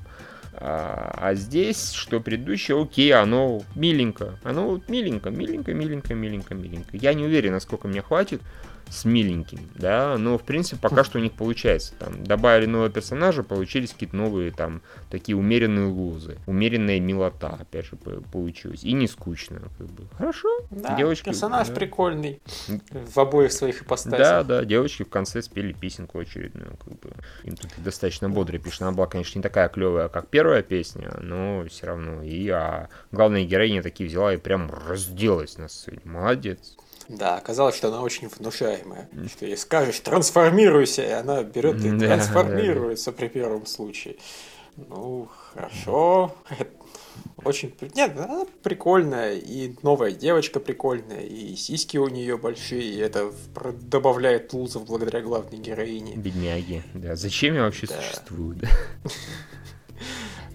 А, а здесь, что предыдущее, окей, оно миленько. Оно вот миленько, миленько, миленько, миленько, миленько. Я не уверен, насколько мне хватит с миленьким, да, но в принципе пока что у них получается. Там добавили нового персонажа, получились какие-то новые там такие умеренные лузы, умеренная милота, опять же, получилось. И не скучно, как бы. Хорошо. Да, девочки, персонаж да. прикольный в обоих своих ипостасях. Да, да, девочки в конце спели песенку очередную, как бы. Им тут достаточно бодро пишет. Она была, конечно, не такая клевая, как первая песня, но все равно. И а главная героиня такие взяла и прям разделась на сцене. Молодец. Да, оказалось, что она очень внушаемая. Что ей скажешь «трансформируйся», и она берет и трансформируется при первом случае. Ну, хорошо. Очень... Нет, она прикольная, и новая девочка прикольная, и сиськи у нее большие, и это добавляет лузов благодаря главной героине. Бедняги, да. Зачем я вообще да. существую, да?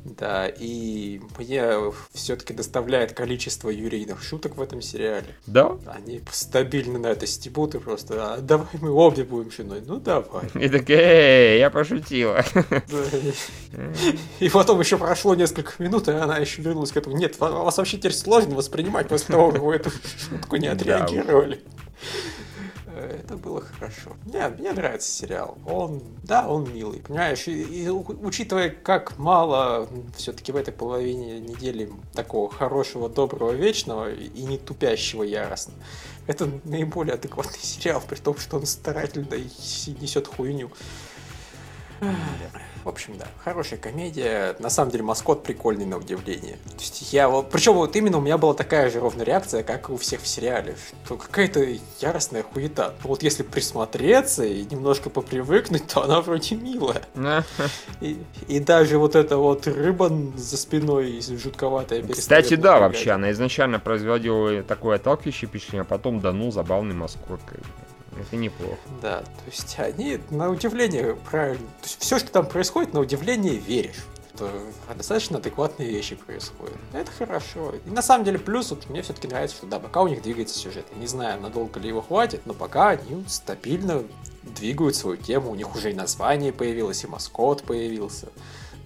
Да, и мне все-таки доставляет количество юрийных шуток в этом сериале. Да? Они стабильно на это стебут и просто, а давай мы обе будем женой. Ну давай. И такая, я пошутила. И потом еще прошло несколько минут, и она еще вернулась к этому. Нет, вас вообще теперь сложно воспринимать после того, как вы эту шутку не отреагировали. Это было хорошо. Мне, мне нравится сериал. Он, да, он милый, понимаешь? И, и учитывая, как мало все-таки в этой половине недели такого хорошего, доброго, вечного и не тупящего яростно, это наиболее адекватный сериал, при том, что он старательно несет хуйню. В общем, да, хорошая комедия. На самом деле, маскот прикольный на удивление. То есть я вот, причем вот именно у меня была такая же ровная реакция, как у всех в сериале, что какая-то яростная хуета. Но вот если присмотреться и немножко попривыкнуть, то она вроде милая. И, и даже вот эта вот рыба за спиной жутковатая Кстати, да, вообще, она изначально производила такое отталкивающее впечатление, а потом данул забавный маскот. Это неплохо. Да, то есть они на удивление правильно. То есть все, что там происходит, на удивление веришь что достаточно адекватные вещи происходят. Это хорошо. И на самом деле плюс, вот мне все-таки нравится, что да, пока у них двигается сюжет. Я не знаю, надолго ли его хватит, но пока они стабильно двигают свою тему. У них уже и название появилось, и маскот появился.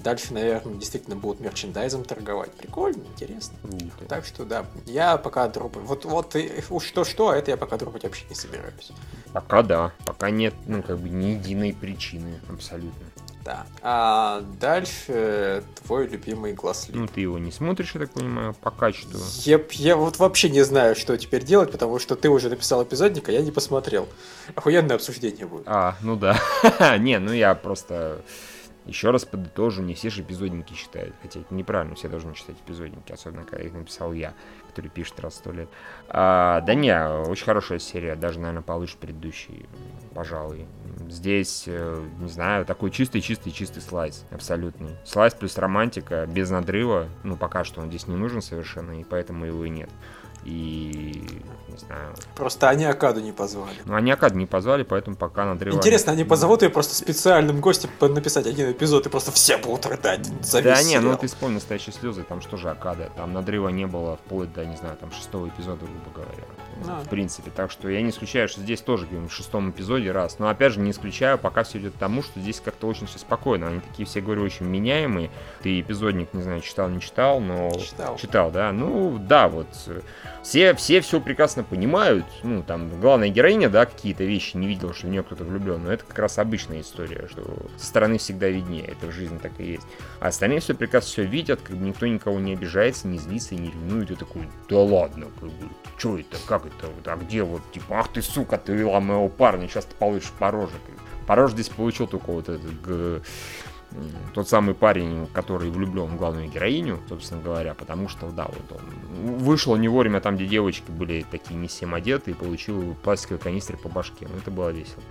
Дальше, наверное, действительно будут мерчендайзом торговать. Прикольно, интересно. Mm-hmm. Так что да, я пока дропаю. Вот, вот уж что-что, а это я пока дропать вообще не собираюсь. Пока да. Пока нет, ну, как бы ни единой причины абсолютно. Да. А дальше твой любимый глаз Ну, ты его не смотришь, я так понимаю, по качеству. Я, я вот вообще не знаю, что теперь делать, потому что ты уже написал эпизодник, а я не посмотрел. Охуенное обсуждение будет. А, ну да. не, ну я просто еще раз подытожу, не все же эпизодники читают. Хотя это неправильно, все должны читать эпизодники, особенно когда их написал я, который пишет раз сто лет. А, да не, очень хорошая серия, даже, наверное, получше предыдущий, пожалуй. Здесь, э, не знаю, такой чистый-чистый-чистый слайс, абсолютный. Слайс плюс романтика, без надрыва, ну, пока что он здесь не нужен совершенно, и поэтому его и нет и не знаю. Просто они Акаду не позвали. Ну, они Акаду не позвали, поэтому пока надрывали. Интересно, они позовут ее просто специальным гостем написать один эпизод, и просто все будут рыдать за Да не, ну ты вспомни «Настоящие слезы», там что же Акада, там надрыва не было вплоть до, не знаю, там шестого эпизода, грубо говоря. А. в принципе. Так что я не исключаю, что здесь тоже в шестом эпизоде раз. Но опять же не исключаю, пока все идет к тому, что здесь как-то очень все спокойно. Они такие все, говорю, очень меняемые. Ты эпизодник, не знаю, читал, не читал, но... Читал. Читал, да. Ну, да, вот все, все все прекрасно понимают. Ну, там, главная героиня, да, какие-то вещи не видела, что в нее кто-то влюблен. Но это как раз обычная история, что со стороны всегда виднее. Это в жизни так и есть. А остальные все прекрасно все видят, как бы никто никого не обижается, не злится, не ревнует. И такой, да ладно, как бы, что это, как это, вот, а где вот, типа, ах ты, сука, ты вела моего парня, сейчас ты получишь по роже. По роже здесь получил только вот этот тот самый парень, который влюблен в главную героиню, собственно говоря, потому что, да, вот он вышел не вовремя там, где девочки были такие не всем одеты, и получил пластиковый канистр по башке. Ну, это было весело.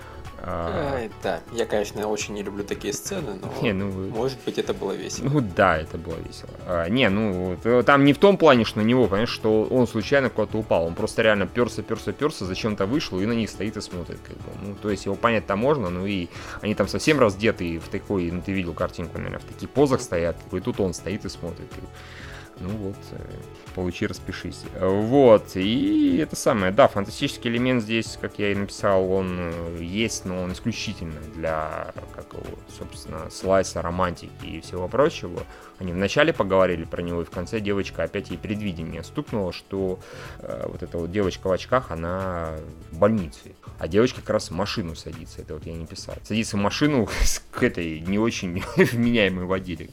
А... Да, я, конечно, очень не люблю такие сцены, но не, ну, может быть это было весело. Ну да, это было весело. А, не, ну э, там не в том плане, что на него, понимаешь, что он случайно куда-то упал. Он просто реально перся, перся, перся, зачем-то вышел и на них стоит и смотрит. Как бы. Ну, то есть его понять-то можно, ну и они там совсем раздеты в такой, ну ты видел картинку, наверное, в таких позах стоят, и тут он стоит и смотрит. Ну вот, э, получи, распишись. Вот, и это самое, да, фантастический элемент здесь, как я и написал, он э, есть, но он исключительно для, как его, собственно, слайса, романтики и всего прочего. Они вначале поговорили про него, и в конце девочка опять ей предвидение стукнула, что э, вот эта вот девочка в очках, она в больнице. А девочка как раз в машину садится, это вот я не писал. Садится в машину к этой не очень вменяемой водиле.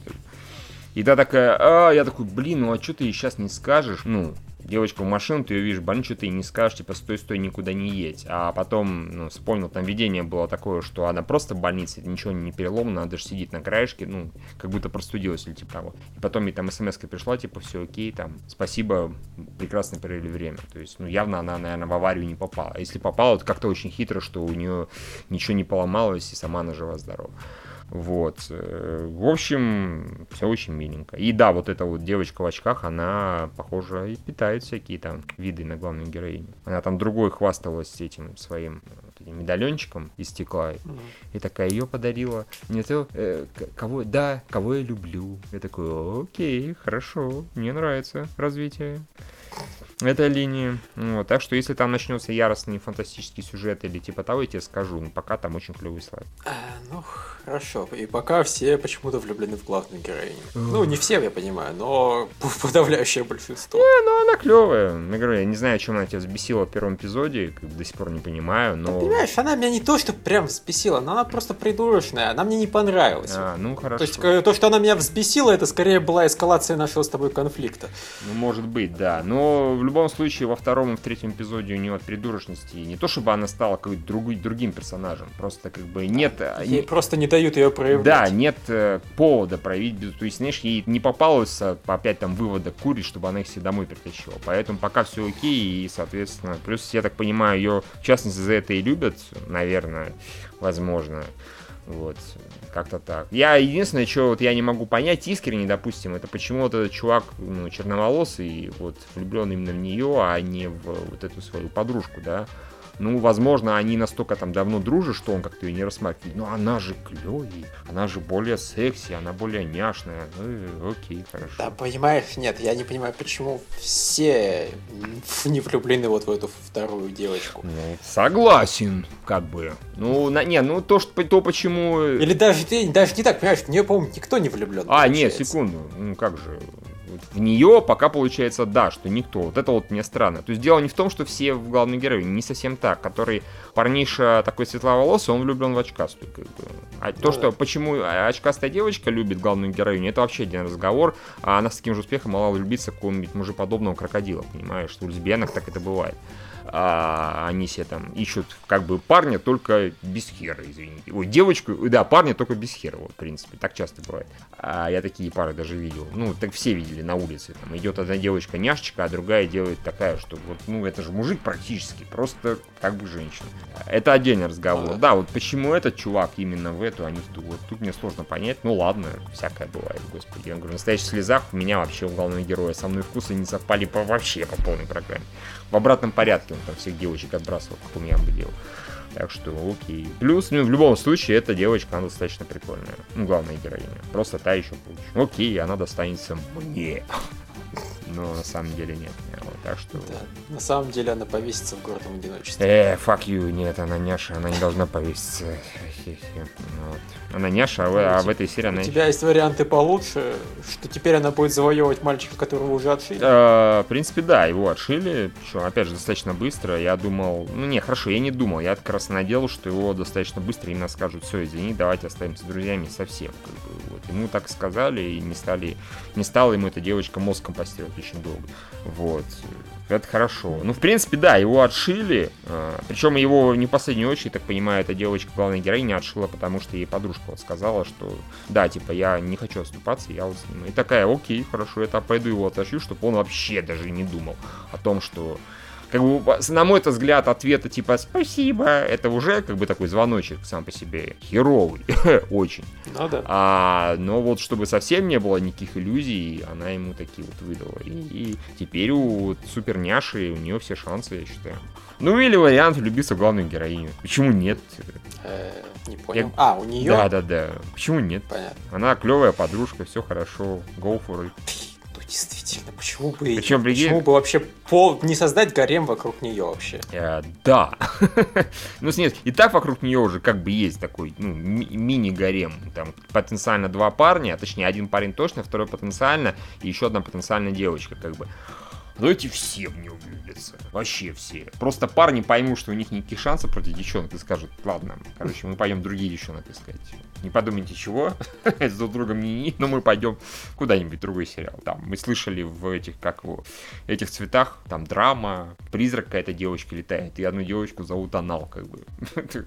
И та такая, а, я такой, блин, ну а что ты сейчас не скажешь? Ну, девочка в машину, ты ее видишь, блин, что ты не скажешь, типа, стой, стой, никуда не едь. А потом, ну, вспомнил, там видение было такое, что она просто в больнице, ничего не переломано, она даже сидит на краешке, ну, как будто простудилась или типа того. И потом ей там смс пришла, типа, все окей, там, спасибо, прекрасно провели время. То есть, ну, явно она, наверное, в аварию не попала. А если попала, то как-то очень хитро, что у нее ничего не поломалось, и сама она жива-здорова. Вот. Э, в общем, все очень миленько. И да, вот эта вот девочка в очках, она, похоже, и питает всякие там виды на главную героиню. Она там другой хвасталась этим своим вот этим медальончиком из стекла. Mm-hmm. И такая ее подарила. Не то, э, кого, да, кого я люблю. Я такой, окей, хорошо, мне нравится развитие этой линии. Вот, так что если там начнется яростный фантастический сюжет или типа того, я тебе скажу. Но пока там очень клевый слайд. А, ну, хорошо. И пока все почему-то влюблены в главную героиню. Ну, не все, я понимаю, но подавляющее большинство. Не, ну она клевая. Я говорю, я не знаю, чем она тебя взбесила в первом эпизоде, как до сих пор не понимаю, но... Ты понимаешь, она меня не то, что прям взбесила, но она просто придурочная, она мне не понравилась. А, ну хорошо. То есть то, что она меня взбесила, это скорее была эскалация нашего с тобой конфликта. Ну, может быть, да. Но в любом случае, во втором и в третьем эпизоде у нее от придурочности не то, чтобы она стала какой-то другой, другим персонажем, просто как бы нет... Ей не... просто не дают ее проявлять. Да, нет э, повода проявить, то есть, знаешь, ей не попалось опять там вывода курить, чтобы она их все домой притащила. Поэтому пока все окей, и, соответственно, плюс, я так понимаю, ее, в частности, за это и любят, наверное, возможно. Вот, как-то так. Я единственное, что вот я не могу понять искренне, допустим, это почему вот этот чувак, ну, черноволосый, вот, влюблен именно в нее, а не в вот эту свою подружку, да. Ну, возможно, они настолько там давно дружат, что он как-то ее не рассматривает. Но она же клевее, она же более секси, она более няшная. Ну, окей, хорошо. Да, понимаешь, нет, я не понимаю, почему все не влюблены вот в эту вторую девочку. Ну, согласен, как бы. Ну, на, не, ну то, что, то почему... Или даже, даже не так, понимаешь, в нее, по-моему, никто не влюблен. А, получается. нет, секунду, ну как же, в нее пока получается да, что никто. Вот это вот мне странно. То есть дело не в том, что все в главной героине, не совсем так. Который парниша такой светловолосый, он влюблен в очкастую. Как бы. А ну, то, что почему очкастая девочка любит главную героиню, это вообще один разговор. А она с таким же успехом могла влюбиться в какого-нибудь мужеподобного крокодила, понимаешь? У лесбиянок так это бывает а, они себе там ищут как бы парня только без хера, извините. Ой, девочку, да, парня только без хера, вот, в принципе, так часто бывает. А я такие пары даже видел. Ну, так все видели на улице. Там идет одна девочка няшечка, а другая делает такая, что вот, ну, это же мужик практически, просто как бы женщина. Это отдельный разговор. Ага. Да, вот почему этот чувак именно в эту, а не в ту. Вот тут мне сложно понять. Ну ладно, всякое бывает, господи. Я говорю, в настоящих слезах у меня вообще у главного героя со мной вкусы не совпали по вообще по полной программе. В обратном порядке он там всех девочек отбрасывал, как у меня бы делал. Так что окей. Плюс, ну, в любом случае, эта девочка, она достаточно прикольная. Ну, главная героиня. Просто та еще получше. Окей, она достанется мне. Но на самом деле нет. Вот. Так что... Да. На самом деле она повесится в гордом одиночестве. Э, fuck you, нет, она няша, она не должна повеситься. Вот. Она няша, а, в- а в этой серии она... У тебя есть варианты получше, что теперь она будет завоевывать мальчика, которого уже отшили. Э, В принципе, да, его отшили, причем, опять же, достаточно быстро. Я думал, ну не, хорошо, я не думал, я как раз надеялся, что его достаточно быстро именно скажут, все, извини, давайте оставимся друзьями совсем. как бы, вот. Ему так сказали, и не стали, не стала ему эта девочка мозг очень долго. Вот. Это хорошо. Ну, в принципе, да, его отшили. Причем его не в последнюю очередь, так понимаю, эта девочка, главная героиня, отшила, потому что ей подружка вот сказала, что да, типа, я не хочу оступаться, я вот с ним. И такая, окей, хорошо, я пойду его отошью, чтобы он вообще даже не думал о том, что как бы, на мой взгляд, ответа типа «спасибо», это уже как бы такой звоночек сам по себе херовый, очень. Ну да. А, но вот чтобы совсем не было никаких иллюзий, она ему такие вот выдала. И, и теперь у супер няши у нее все шансы, я считаю. Ну или вариант влюбиться в главную героиню. Почему нет? Э, не понял. Я- А, у нее? Да, да, да. Почему нет? Понятно. Она клевая подружка, все хорошо. Go for it. Ну, действительно, почему бы, Причем, прикинь- почему бы вообще пол не создать гарем вокруг нее вообще? Э, да. ну, нет, и так вокруг нее уже как бы есть такой ну, ми- мини-гарем. Там потенциально два парня, а точнее один парень точно, второй потенциально, и еще одна потенциальная девочка, как бы. Давайте все в нее влюбятся. Вообще все. Просто парни поймут, что у них никаких шансов против девчонок и скажут, ладно, короче, мы пойдем другие девчонок искать. Не подумайте чего, с друг другом не, не, но мы пойдем куда-нибудь другой сериал. Там мы слышали в этих, как его, этих цветах, там драма, призрак какая-то девочка летает, и одну девочку зовут Анал, как бы.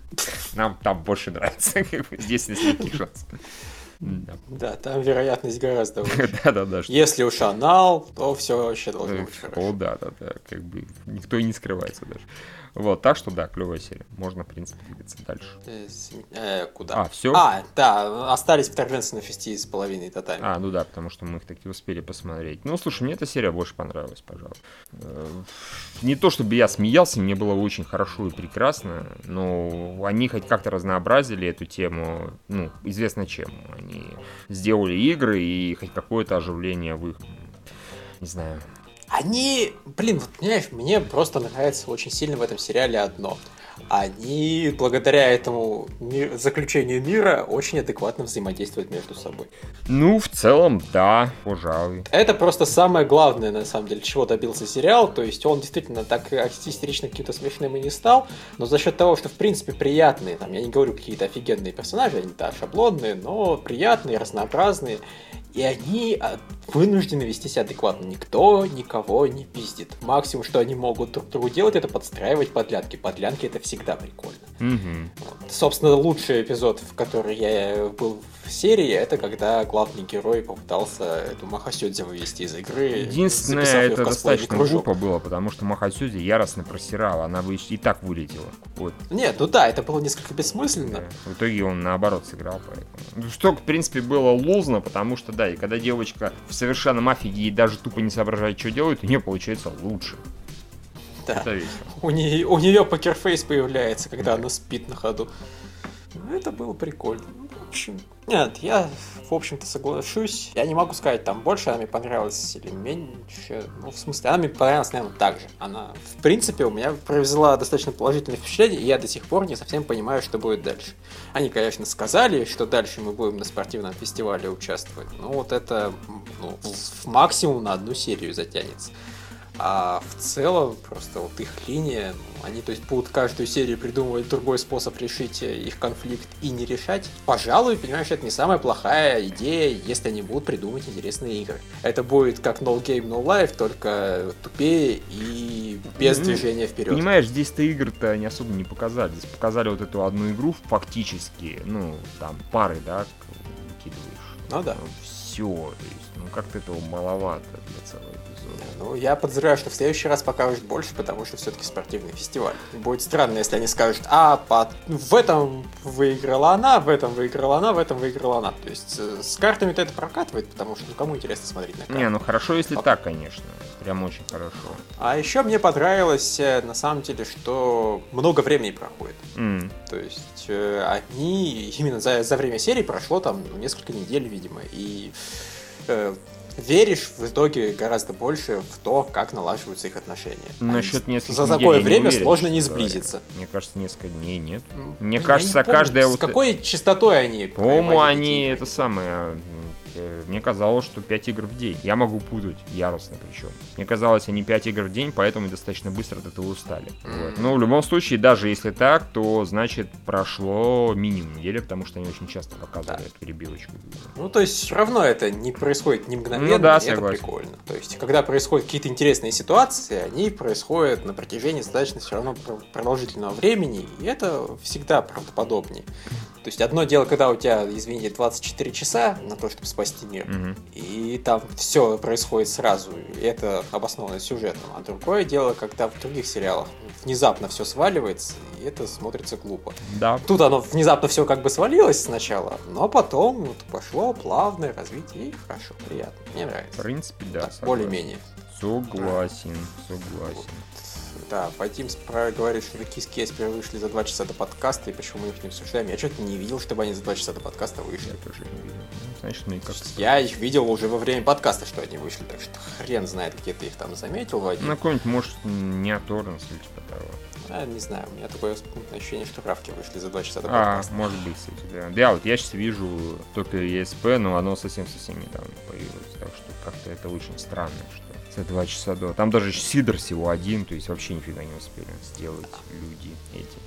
Нам там больше нравится, как бы. здесь никаких шансов. Да. Да, там вероятность гораздо выше. Да-да-да. что- Если уж анал, то все вообще должно быть О, хорошо. да, да, да, как бы никто и не скрывается даже. Вот, так что да, клевая серия. Можно, в принципе, двигаться дальше. Э, э, Куда? А, все? А, да, остались вторженцы на шести с половиной татами. А, ну да, потому что мы их таки успели посмотреть. Ну, слушай, мне эта серия больше понравилась, пожалуй. Э, Не то чтобы я смеялся, мне было очень хорошо и прекрасно, но они хоть как-то разнообразили эту тему, ну, известно чем. Они сделали игры и хоть какое-то оживление в их, не знаю, Они, блин, вот понимаешь, мне просто нравится очень сильно в этом сериале одно. Они, благодаря этому ми- заключению мира, очень адекватно взаимодействуют между собой. Ну, в целом, да, пожалуй. Это просто самое главное, на самом деле, чего добился сериал. То есть он действительно так истерично каким-то смешным и не стал, но за счет того, что в принципе приятные, там, я не говорю какие-то офигенные персонажи, они да, шаблонные, но приятные, разнообразные, и они а, вынуждены вести себя адекватно. Никто никого не пиздит. Максимум, что они могут друг другу делать, это подстраивать подлянки. Подлянки это всегда прикольно. Мгм. Вот. Собственно, лучший эпизод, в который я был в серии, это когда главный герой попытался эту Махасёдзе вывести из игры. Единственное, это достаточно кружок. глупо было, потому что Махасюзи яростно просирала, она бы и так вылетела. Вот. Нет, ну да, это было несколько бессмысленно. Да. В итоге он наоборот сыграл, поэтому. Что, в принципе, было лузно, потому что, да, и когда девочка в совершенном афиге и даже тупо не соображает, что делает, у нее получается лучше. Да. Это весело. У, нее, у нее покерфейс появляется, когда она спит на ходу. Ну, Это было прикольно. В общем, нет, я, в общем-то, соглашусь. Я не могу сказать, там больше она мне понравилась или меньше. Ну, в смысле, она мне понравилась, наверное, так же. Она, в принципе, у меня произвела достаточно положительное впечатление, и я до сих пор не совсем понимаю, что будет дальше. Они, конечно, сказали, что дальше мы будем на спортивном фестивале участвовать. Но вот это ну, в максимум на одну серию затянется. А в целом, просто вот их линия, ну, они, то есть, будут каждую серию придумывать другой способ решить э, их конфликт и не решать. Пожалуй, понимаешь, это не самая плохая идея, если они будут придумать интересные игры. Это будет как No Game, No Life, только тупее и без Ну, движения вперед. Понимаешь, здесь-то игр-то не особо не показали. Здесь показали вот эту одну игру фактически, ну, там, пары, да, выкидываешь. Ну да. Все, то есть, ну, как-то этого маловато для целого эпизода. Ну, я подозреваю, что в следующий раз покажут больше, потому что все-таки спортивный фестиваль. Будет странно, если они скажут, а по... в этом выиграла она, в этом выиграла она, в этом выиграла она. То есть э, с картами-то это прокатывает, потому что ну, кому интересно смотреть на карты. Не, ну хорошо, если А- так, конечно. Прям очень хорошо. А еще мне понравилось, э, на самом деле, что много времени проходит. М, То есть э, они именно за, за время серии прошло там ну, несколько недель, видимо, и э, веришь в итоге гораздо больше в то, как налаживаются их отношения. Насчет нескольких За такое время уверен, сложно не честно говоря. сблизиться. Мне кажется, несколько дней нет. Мне Я не кажется, помню, каждая С какой частотой они По-моему, они эти это самое... э, Мне казалось, что 5 игр в день. Я могу путать, яростно причем. Мне казалось, они 5 игр в день, поэтому достаточно быстро от этого устали. Вот. Но в любом случае, даже если так, то значит прошло минимум недели, потому что они очень часто показывали Да. эту перебивочку. Ну, то есть, все равно это не происходит не мгновенно, Ну да, это прикольно. То есть, когда происходят какие-то интересные ситуации, они происходят на протяжении достаточно все равно пр- продолжительного времени, и это всегда правдоподобнее. То есть, одно дело, когда у тебя, извините, 24 часа на то, чтобы спасти мир, Мгм. и там все происходит сразу, и это обосновано сюжетом. А другое дело, когда в других сериалах внезапно все сваливается, и это смотрится глупо. Да. Тут оно внезапно все как бы свалилось сначала, но потом вот пошло плавное развитие, и хорошо, приятно, мне В нравится. принципе, да. Так, более-менее. Согласен, согласен. Да, Вадим говорит, что Kiss Кеспер вышли за два часа до подкаста, и почему мы их не обсуждаем. Я что-то не видел, чтобы они за два часа до подкаста вышли. Я тоже не видел. Ну, Значит, мы То как-то... есть Я их видел уже во время подкаста, что они вышли, так что хрен знает, где ты их там заметил, Вадим. На какой-нибудь, может, не от Торренс или типа того. А, не знаю, у меня такое ощущение, что Равки вышли за два часа до А, подкаста. может быть, кстати, да. Да, вот я сейчас вижу только ESP, но оно совсем-совсем недавно появилось, так что как-то это очень странно, что за два часа до. Там даже Сидор всего один, то есть вообще нифига не успели сделать люди эти.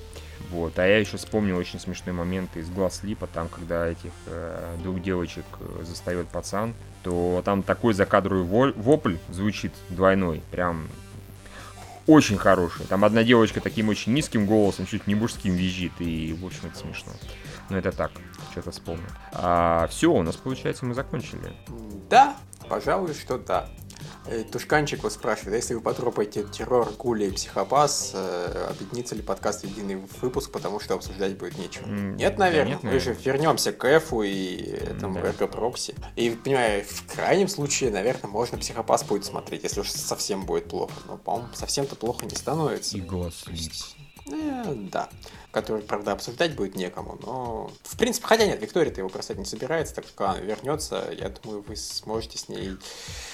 Вот, а я еще вспомнил очень смешной момент из глаз Липа, там, когда этих э, двух девочек э, застает пацан, то там такой закадровый вопль звучит двойной, прям очень хороший. Там одна девочка таким очень низким голосом, чуть не мужским визжит, и, в общем, это смешно. Но это так, что-то вспомнил. А, все, у нас, получается, мы закончили. Да, пожалуй, что да. Э, Тушканчик вот спрашивает, если вы потропаете террор, гули и психопас, э, объединится ли подкаст в единый выпуск, потому что обсуждать будет нечего? М, Нет, да наверное. нет, Мы же вернемся к Эфу и этому Да. РП Прокси. И, понимаю, в крайнем случае, наверное, можно психопас будет смотреть, если уж совсем будет плохо. Но, по-моему, совсем-то плохо не становится. И есть, э, да. Который, правда, обсуждать будет некому, но... В принципе, хотя нет, Виктория-то его бросать не собирается, так как она вернется, я думаю, вы сможете с ней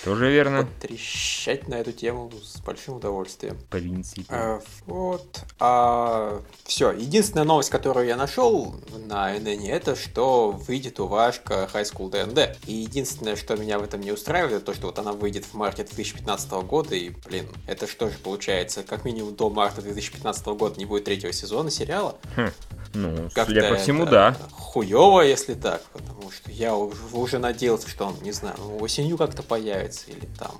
Тоже верно. потрещать на эту тему с большим удовольствием. В принципе. Э, вот. А, все. Единственная новость, которую я нашел на НН, это что выйдет уважка High School DND. И единственное, что меня в этом не устраивает, это то, что вот она выйдет в марте 2015 года. И, блин, это что же получается? Как минимум до марта 2015 года не будет третьего сезона сериала. Хм. Ну, Как-то судя по всему, да. Хуево, если так, потому что я уже, уже надеялся, что он, не знаю, ну, осенью как-то появится, или там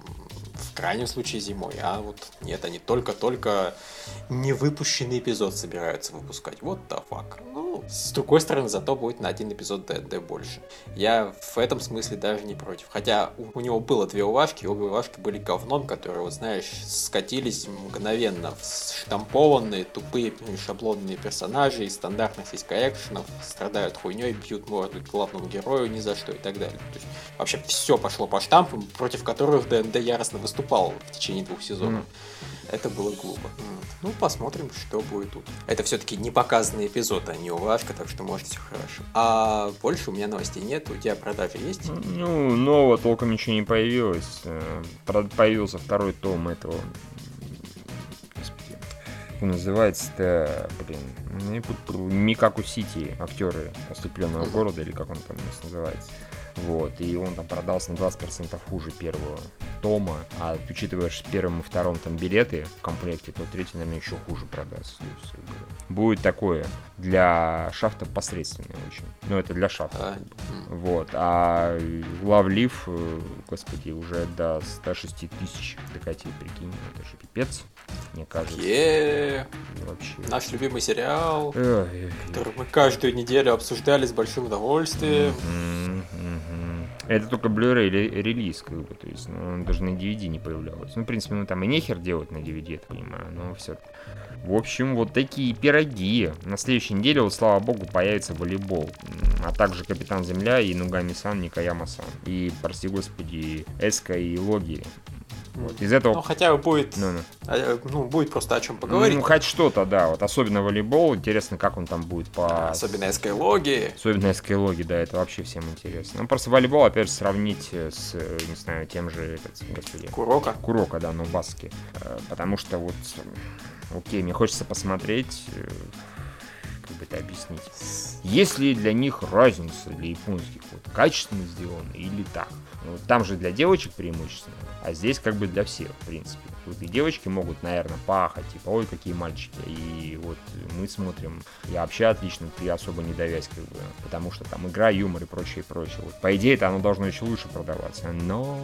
в крайнем случае зимой. А вот нет, они только-только невыпущенный эпизод собираются выпускать. Вот the fuck. Ну, с другой стороны, зато будет на один эпизод ДНД больше. Я в этом смысле даже не против. Хотя у, у него было две уважки, и обе уважки были говном, которые, вот знаешь, скатились мгновенно в штампованные, тупые, шаблонные персонажи из стандартных сиська-экшенов, страдают хуйней, бьют морду главному герою ни за что и так далее. То есть, вообще все пошло по штампам, против которых ДНД яростно выступал в течение двух сезонов. Это было глупо. М. Ну, посмотрим, что будет тут. Это все-таки не показанный эпизод, а не уважка, так что может все хорошо. А больше у меня новостей нет. У тебя продажи есть? Ну, нового толком ничего не появилось. Э, Появился второй том этого... Как называется-то, блин, ну. Микаку Сити, актеры ослепленного Мгм. города, или как он там у нас называется. Вот, и он там продался на 20% хуже первого тома, а учитывая, что в первом и втором там билеты в комплекте, то третий, наверное, еще хуже продастся. Будет такое для шафта посредственное очень. Ну, это для шафта. А. Вот, а Лавлив, э, господи, уже до 106 тысяч докатил, прикинь, это же пипец, мне кажется. Е, Вообще. Наш любимый сериал, который мы каждую неделю обсуждали с большим удовольствием. Это только Blu-ray ре- релиз, как бы, то есть, ну, он даже на DVD не появлялось. Ну, в принципе, ну, там и нехер делать на DVD, я так понимаю, но все В общем, вот такие пироги. На следующей неделе, вот, слава богу, появится волейбол. А также Капитан Земля и Нугами-сан, Никаяма-сан. И, прости господи, Эска и Логи. Вот. Из этого... Ну, хотя бы будет, Ну, ну. э, ну, будет просто о чем поговорить. Ну, хоть что-то, да. Вот особенно волейбол. Интересно, как он там будет по... Особенно скайлоги. Особенно скайлоги, да, это вообще всем интересно. Ну, просто волейбол, опять же, сравнить э, с, э, не знаю, тем же, этот, господи, Курока. Курока, да, баске. Э, Потому что вот, окей, мне хочется посмотреть, как бы это объяснить. Есть ли для них разница для японских, вот, качественно сделано или так? Ну, там же для девочек преимущественно, а здесь как бы для всех, в принципе. Вот и девочки могут, наверное, пахать, типа, ой, какие мальчики. И вот мы смотрим, я вообще отлично, ты особо не давясь, как бы, потому что там игра, юмор и прочее, прочее. Вот, по идее, это оно должно еще лучше продаваться, но...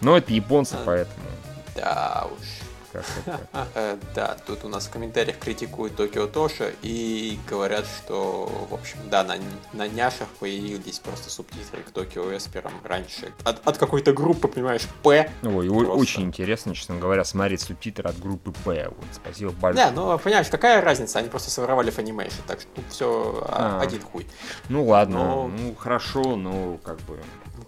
Но это японцы, А. поэтому... Да уж. Как-то так. Э, Да, тут у нас в комментариях критикуют Токио Тоша и говорят, что, в общем, да, на, на няшах появились просто субтитры к Токио Эсперам раньше. От, от какой-то группы, понимаешь, П. Ой, Просто. очень интересно, честно говоря, смотреть субтитры от группы П. Вот, спасибо большое. Да, ну, понимаешь, какая разница, они просто своровали Funimation, так что тут все А. один хуй. Ну ладно, Но- ну хорошо, но как бы...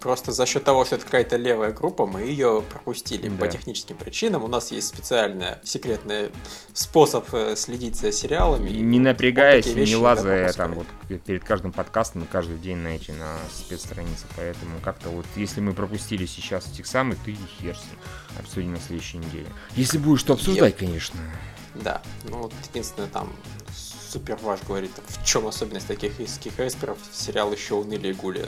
Просто за счет того, что это какая-то левая группа, мы ее пропустили по Да. техническим причинам. У нас есть специальный секретный способ э, следить за сериалами. и Не вот напрягаясь, такие не лазая там вот перед каждым подкастом и каждый день на эти на спецстраницы. Поэтому как-то вот, если мы пропустили сейчас этих самых, ты и хер. Обсудим на следующей неделе. Если будешь что обсуждать, конечно. Да, ну вот единственное там Супер Ваш говорит, в чем особенность таких иских эсперов, сериал еще унылее гули.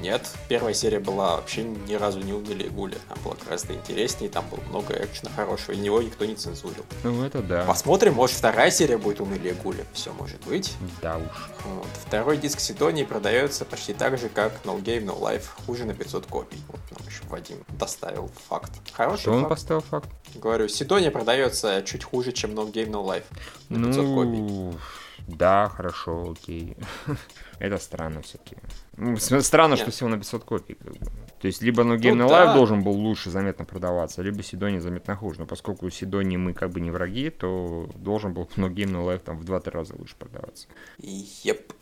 Нет, первая серия была вообще ни разу не унылее гули, там было гораздо интереснее, там было много экшена хорошего, и него никто не цензурил. Ну это да. Посмотрим, может вторая серия будет унылее гули, все может быть. Да уж. Вот. Второй диск Сидонии продается почти так же, как No Game No Life, хуже на 500 копий. Вот нам еще Вадим доставил факт. Хороший Что он факт. поставил факт? Говорю, Сидония продается чуть хуже, чем No Game No Life на 500 копий. Ну, да, хорошо, окей. Это странно все-таки. Странно, Нет. что всего на 500 копий. Как бы. То есть, либо No Game Ну да. Life должен был лучше заметно продаваться, либо Сидони заметно хуже. Но поскольку у Сидони мы как бы не враги, то должен был No Game No Life там в 2-3 раза лучше продаваться. Еп.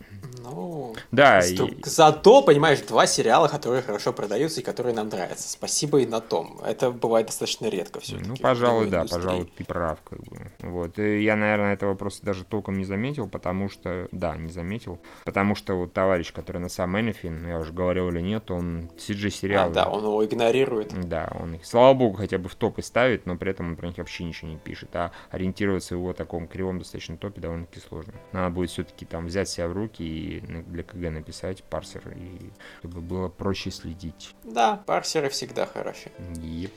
Ну, Да, с- и- зато, понимаешь, два сериала, которые хорошо продаются и которые нам нравятся. Спасибо и на том. Это бывает достаточно редко все-таки. Ну, пожалуй, да, пожалуй, ты прав, как бы. Вот. И я, наверное, этого просто даже толком не заметил, потому что... Да, не заметил. Потому что вот товарищ, который на сам Энифин, я уже говорил или нет, он CG-сериал... А, да, он его игнорирует. Да, он их, слава богу, хотя бы в топы ставит, но при этом он про них вообще ничего не пишет. А ориентироваться в его таком кривом достаточно топе довольно-таки сложно. Надо будет все-таки там взять себя в руки и на- для КГ написать парсер, и чтобы было проще следить. Да, парсеры всегда хороши. Еп.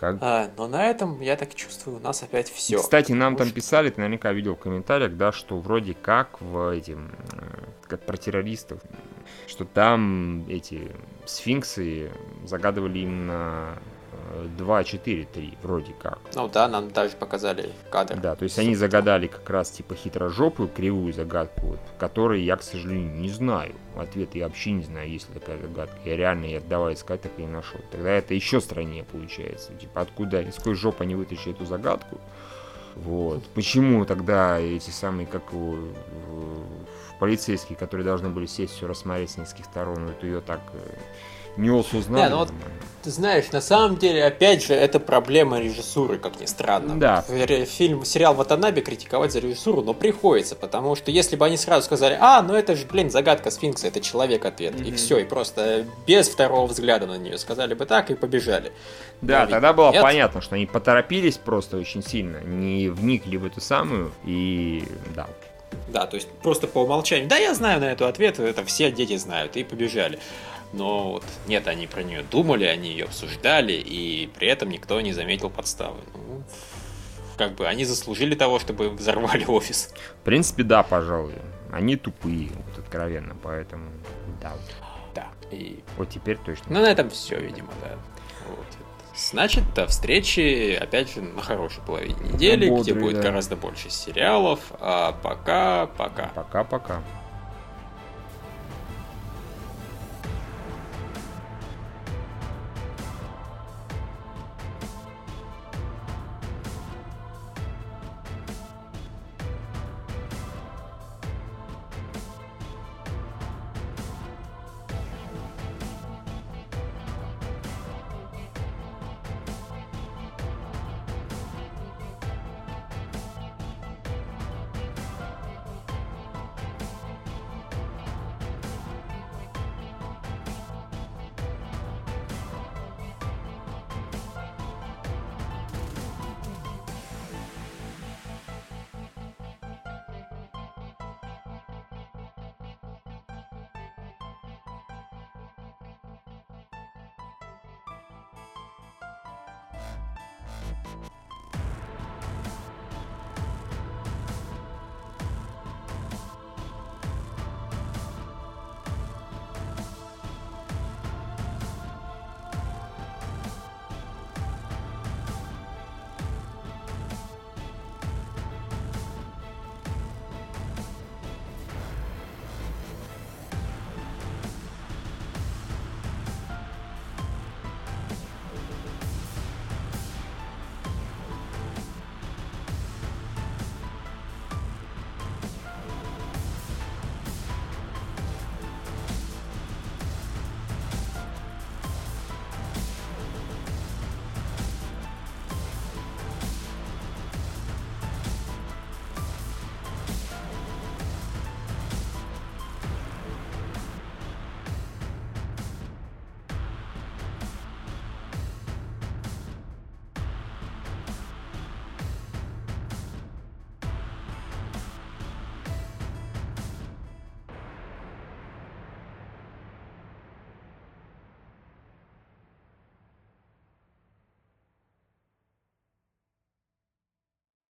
Как А, но на этом, я так чувствую, у нас опять все. Кстати, нам там писали, ты наверняка видел в комментариях, да, что вроде как в этим, э, как про террористов, что там эти сфинксы загадывали именно 2, 4, 3, вроде как. Ну да, нам даже показали кадр. Да, то есть они загадали как раз типа хитрожопую кривую загадку, вот, которой я, к сожалению, не знаю. Ответ я вообще не знаю, есть ли такая загадка. Я реально, я давай искать, так и не нашел. Тогда это еще страннее получается. Типа, откуда, из какой жопы они вытащили эту загадку? Вот. Почему тогда эти самые, как э, полицейские, которые должны были сесть все рассмотреть с нескольких сторон, вот ее так Нес узнал. Не, ну вот Ты знаешь, на самом деле, опять же, это проблема режиссуры, как ни странно. Да. Фильм, сериал Ватанаби критиковать за режиссуру, но приходится, потому что если бы они сразу сказали, а, ну это же, блин, загадка сфинкса, это человек ответ, и все, и просто без второго взгляда на нее сказали бы так и побежали. Да, Но тогда было нет. понятно, что они поторопились просто очень сильно, не вникли в эту самую, и да. Да, то есть просто по умолчанию. Да, я знаю на эту ответ, это все дети знают, и побежали. Но вот нет, они про нее думали, они ее обсуждали, и при этом никто не заметил подставы. Ну, как бы они заслужили того, чтобы взорвали офис. В принципе, да, пожалуй. Они тупые, вот откровенно, поэтому да. Да. И... Вот теперь точно. Ну, на этом все, видимо, да. Вот. Значит, до встречи, опять же, на хорошей половине недели, Бодрый, где будет да. гораздо больше сериалов. А пока, пока. Пока-пока.